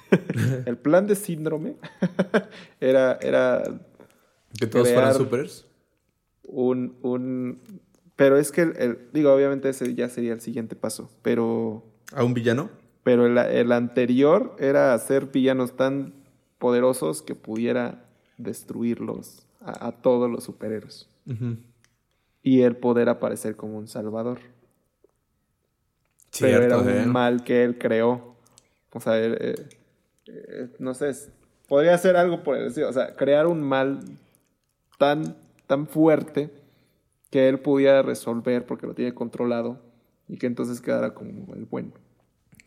el plan de síndrome era, era ¿Que todos fueran supers? un, un... Pero es que, el, el- digo, obviamente ese ya sería el siguiente paso, pero, ¿A un villano? pero el, el anterior era hacer villanos tan poderosos que pudiera destruirlos a, a todos los superhéroes. Y el poder aparecer como un salvador. Cierto, pero era un ¿eh? mal que él creó. O sea, él, eh, eh, no sé, podría ser algo por el estilo. O sea, crear un mal tan, tan fuerte que él pudiera resolver porque lo tiene controlado y que entonces quedara como el bueno.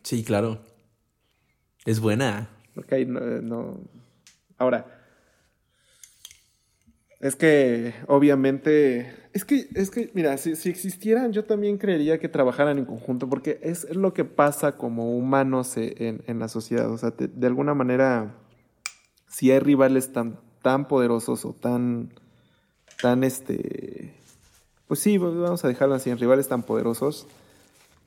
Sí, claro. Es buena. Ahí no, no- Ahora. Es que, obviamente. Es que, es que, mira, si, si existieran, yo también creería que trabajaran en conjunto, porque es, lo que pasa como humanos eh, en, en la sociedad. O sea, te- de alguna manera, si hay rivales tan, tan poderosos o tan. tan este. Pues sí, vamos a dejarlo así, en rivales tan poderosos.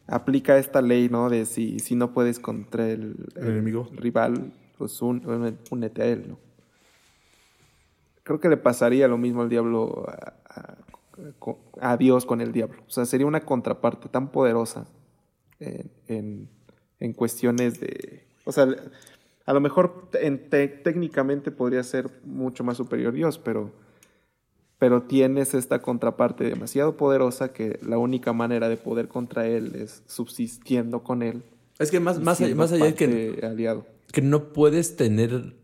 Aplica esta ley, ¿no? De si, si no puedes contra el, El enemigo. rival, pues un- únete a él, ¿no? Creo que le pasaría lo mismo al diablo a, a- a Dios con el diablo. O sea, sería una contraparte tan poderosa en, en- en cuestiones de... O sea, a lo mejor en te- técnicamente podría ser mucho más superior Dios, pero, pero tienes esta contraparte demasiado poderosa que la única manera de poder contra él es subsistiendo con él. Es que más, más, allá, más allá de que, aliado. que no puedes tener.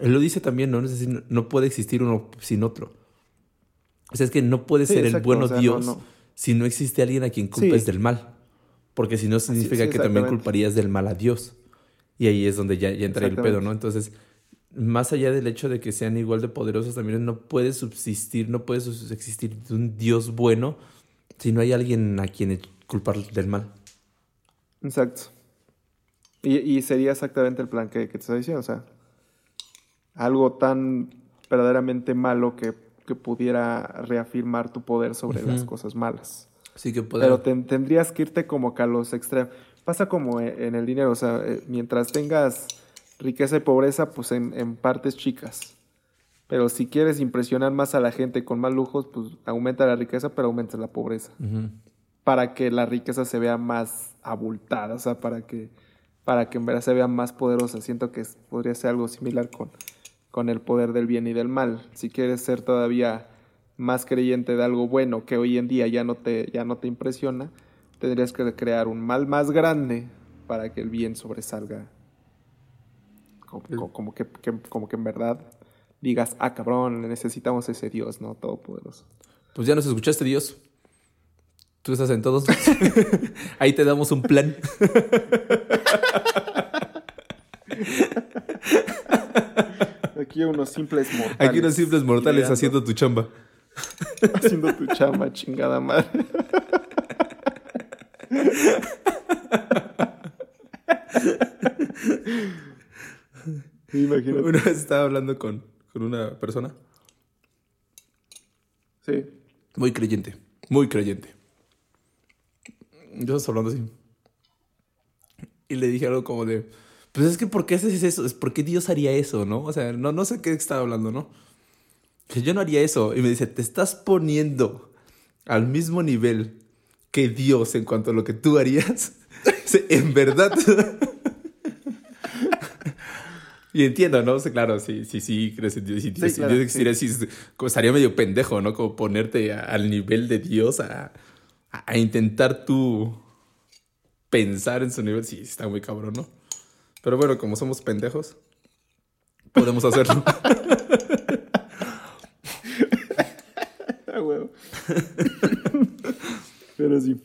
Él lo dice también, ¿no? Es decir, no- puede existir uno sin otro. O sea, es que no puede Sí, ser el bueno o sea, no, Dios no. si no existe alguien a quien culpes Sí. del mal. Porque si no significa sí, que también culparías del mal a Dios. Y ahí es donde ya, ya entra el pedo. ¿no? Entonces, más allá del hecho de que sean igual de poderosos, también no puede subsistir, no puede existir un Dios bueno si no hay alguien a quien culpar del mal. Exacto. Y, y sería exactamente el plan que, que te estaba diciendo, o sea, algo tan verdaderamente malo que, que pudiera reafirmar tu poder sobre las cosas malas. Así que puede... Pero ten- tendrías que irte como que a los extremos. Pasa como e- en el dinero, o sea, eh, mientras tengas riqueza y pobreza, pues en, en partes chicas. Pero si quieres impresionar más a la gente con más lujos, pues aumenta la riqueza, pero aumenta la pobreza para que la riqueza se vea más abultada, o sea, para que, para que en verdad se vea más poderosa. Siento que podría ser algo similar con, con el poder del bien y del mal. Si quieres ser todavía más creyente de algo bueno que hoy en día ya no te, ya no te impresiona, tendrías que crear un mal más grande para que el bien sobresalga. Como, como- como que, que- como que en verdad digas, ah, cabrón, necesitamos ese Dios, ¿no? Todopoderoso. Pues ya nos escuchaste, Dios. Tú estás en todos. Ahí te damos un plan. Aquí unos simples mortales. Aquí unos simples mortales ideando. haciendo tu chamba. haciendo tu chamba, chingada madre. Imagínate. Una vez estaba hablando con, con una persona Sí. muy creyente, muy creyente. Yo estaba hablando así. Y le dije algo como de, pues es que ¿por qué haces eso? Es porque Dios haría eso, ¿no? O sea, no, no sé qué estaba hablando, ¿no? Que yo no haría eso. Y me dice, te estás poniendo al mismo nivel que Dios en cuanto a lo que tú harías. Sí, en verdad. y entiendo, ¿no? O sea, claro, sí, sí, sí, crees en Dios. Si Dios, claro, sí, como estaría medio pendejo, ¿no? Como ponerte a- al nivel de Dios a, a- a intentar tú pensar en su nivel. Sí, está muy cabrón, ¿no? Pero bueno, como somos pendejos, podemos hacerlo. Huevo. Pero sí.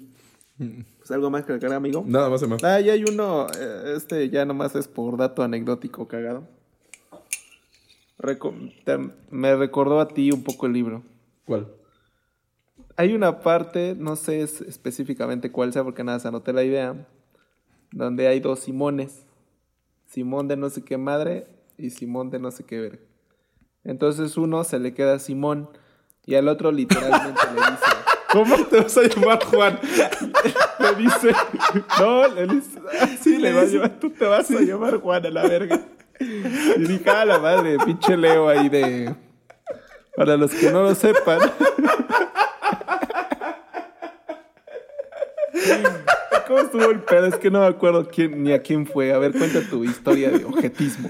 Pues algo más que agregar, amigo. Nada más, Emma. Ah, ya hay uno. eh, Este ya nomás es por dato anecdótico cagado. Reco- te- me recordó a ti un poco el libro. ¿Cuál? Hay una parte, no sé es- específicamente cuál sea porque nada, se anoté la idea, donde hay dos Simones. Simón de no sé qué madre y Simón de no sé qué verga. Entonces uno se le queda Simón y al otro literalmente le dice, ¿Cómo te vas a llamar Juan? Le dice, no, le dice, sí, le va a llamar, tú te vas a llamar Juan a la verga. Y dije, a la madre, pinche Leo ahí de. Para los que no lo sepan. ¿Cómo estuvo el pedo? Es que no me acuerdo quién, ni a quién fue. A ver, cuenta tu historia de objetismo.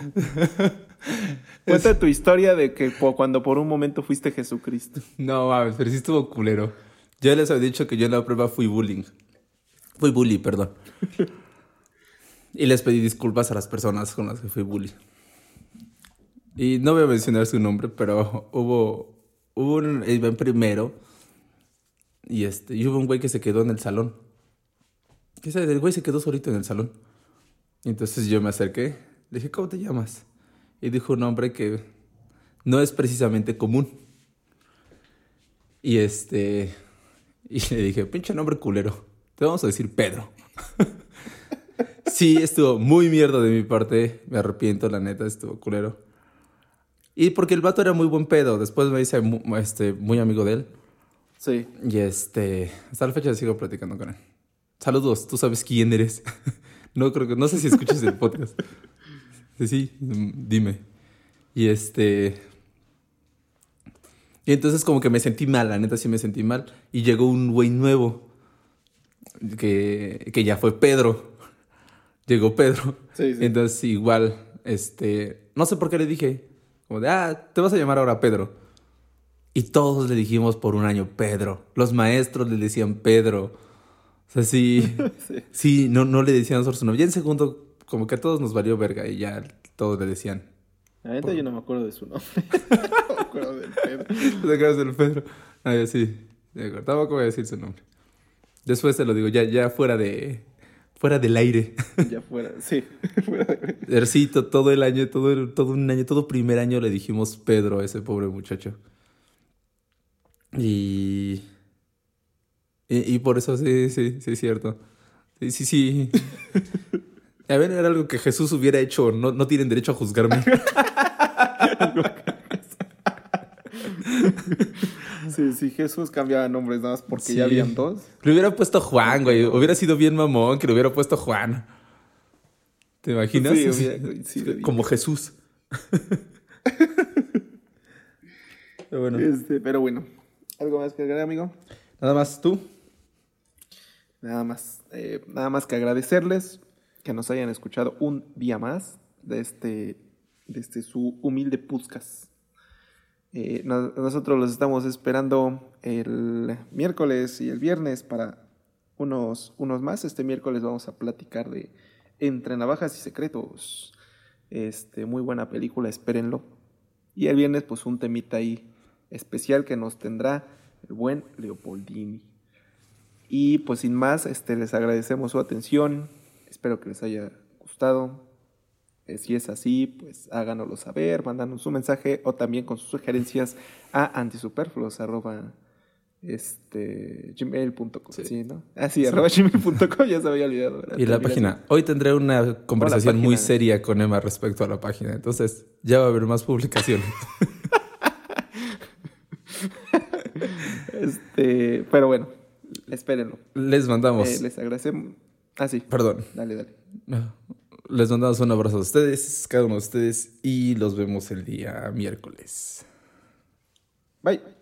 Cuenta tu historia de que cuando por un momento fuiste Jesucristo. No mames, pero sí estuvo culero. Ya les había dicho que yo en la prueba fui bullying. Fui bully, perdón. Y les pedí disculpas a las personas con las que fui bully. Y no voy a mencionar su nombre, pero hubo, hubo un, iba en primero y este, y hubo un güey que se quedó en el salón. ¿Qué sabes? El güey se quedó solito en el salón. Y entonces yo me acerqué, le dije, ¿cómo te llamas? Y dijo un nombre que no es precisamente común. Y este. Y le dije, pinche nombre culero. Te vamos a decir Pedro. sí, estuvo muy mierda de mi parte. Me arrepiento, la neta, estuvo culero. Y porque el vato era muy buen pedo. Después me hice este, muy amigo de él. Sí. Y este. Hasta la fecha sigo platicando con él. Saludos, tú sabes quién eres. no creo que. No sé si escuchas el podcast. Sí, sí, mm, dime. Y este. Y entonces como que me sentí mal, la neta sí me sentí mal. Y llegó un güey nuevo. Que, que ya fue Pedro. Llegó Pedro. Sí, sí. Entonces igual, este. No sé por qué le dije. Como de, ah, te vas a llamar ahora Pedro. Y todos le dijimos por un año Pedro. Los maestros le decían Pedro. O sea, sí. Sí. sí, no, no le decían su nombre. Ya en segundo, como que a todos nos valió verga y ya todos le decían. La neta yo no me acuerdo de su nombre. no me acuerdo del Pedro. ¿Te acuerdas del Pedro? Ah, sí. De acuerdo. Tampoco voy a decir su nombre. Después te lo digo, ya, ya fuera de. Fuera del aire. Ya fuera, sí. Fuera de... Pero sí, to- todo el año, todo, el- todo un año, todo primer año le dijimos Pedro a ese pobre muchacho. Y. Y, y por eso sí, sí, sí, es cierto. Sí, sí, sí. A ver, era algo que Jesús hubiera hecho. No, no tienen derecho a juzgarme. Sí, sí, Jesús cambiaba nombres nada más porque Sí. ya habían dos. Le hubiera puesto Juan, güey. Hubiera sido bien mamón que le hubiera puesto Juan. ¿Te imaginas? Sí, hubiera- sí, Como Jesús. Pero bueno. Este, pero bueno, ¿algo más que agregar, amigo? Nada más tú. Nada más, eh, nada más que agradecerles que nos hayan escuchado un día más de este, de este su humilde podcast. Eh, no- nosotros los estamos esperando el miércoles y el viernes para unos, unos más. Este miércoles vamos a platicar de Entre Navajas y Secretos. Este, muy buena película, espérenlo. Y el viernes, pues un temita ahí especial que nos tendrá el buen Leopoldini. Y pues sin más, este, les agradecemos su atención. Espero que les haya gustado. Eh, Si es así, pues háganoslo saber, mándanos un mensaje o también con sus sugerencias a antisuperfluos arroba este, gmail.com. Sí. Sí. ¿no? Ah, sí, arroba gmail.com, ya se había olvidado. ¿verdad? Y la página. Hoy tendré una conversación muy seria con Emma respecto a la página. Entonces, ya va a haber más publicaciones. Este, pero bueno, espérenlo. Les mandamos. Eh, les agradecemos. Ah, sí. Perdón. Dale, dale. Les mandamos un abrazo a ustedes, cada uno de ustedes, y los vemos el día miércoles. Bye.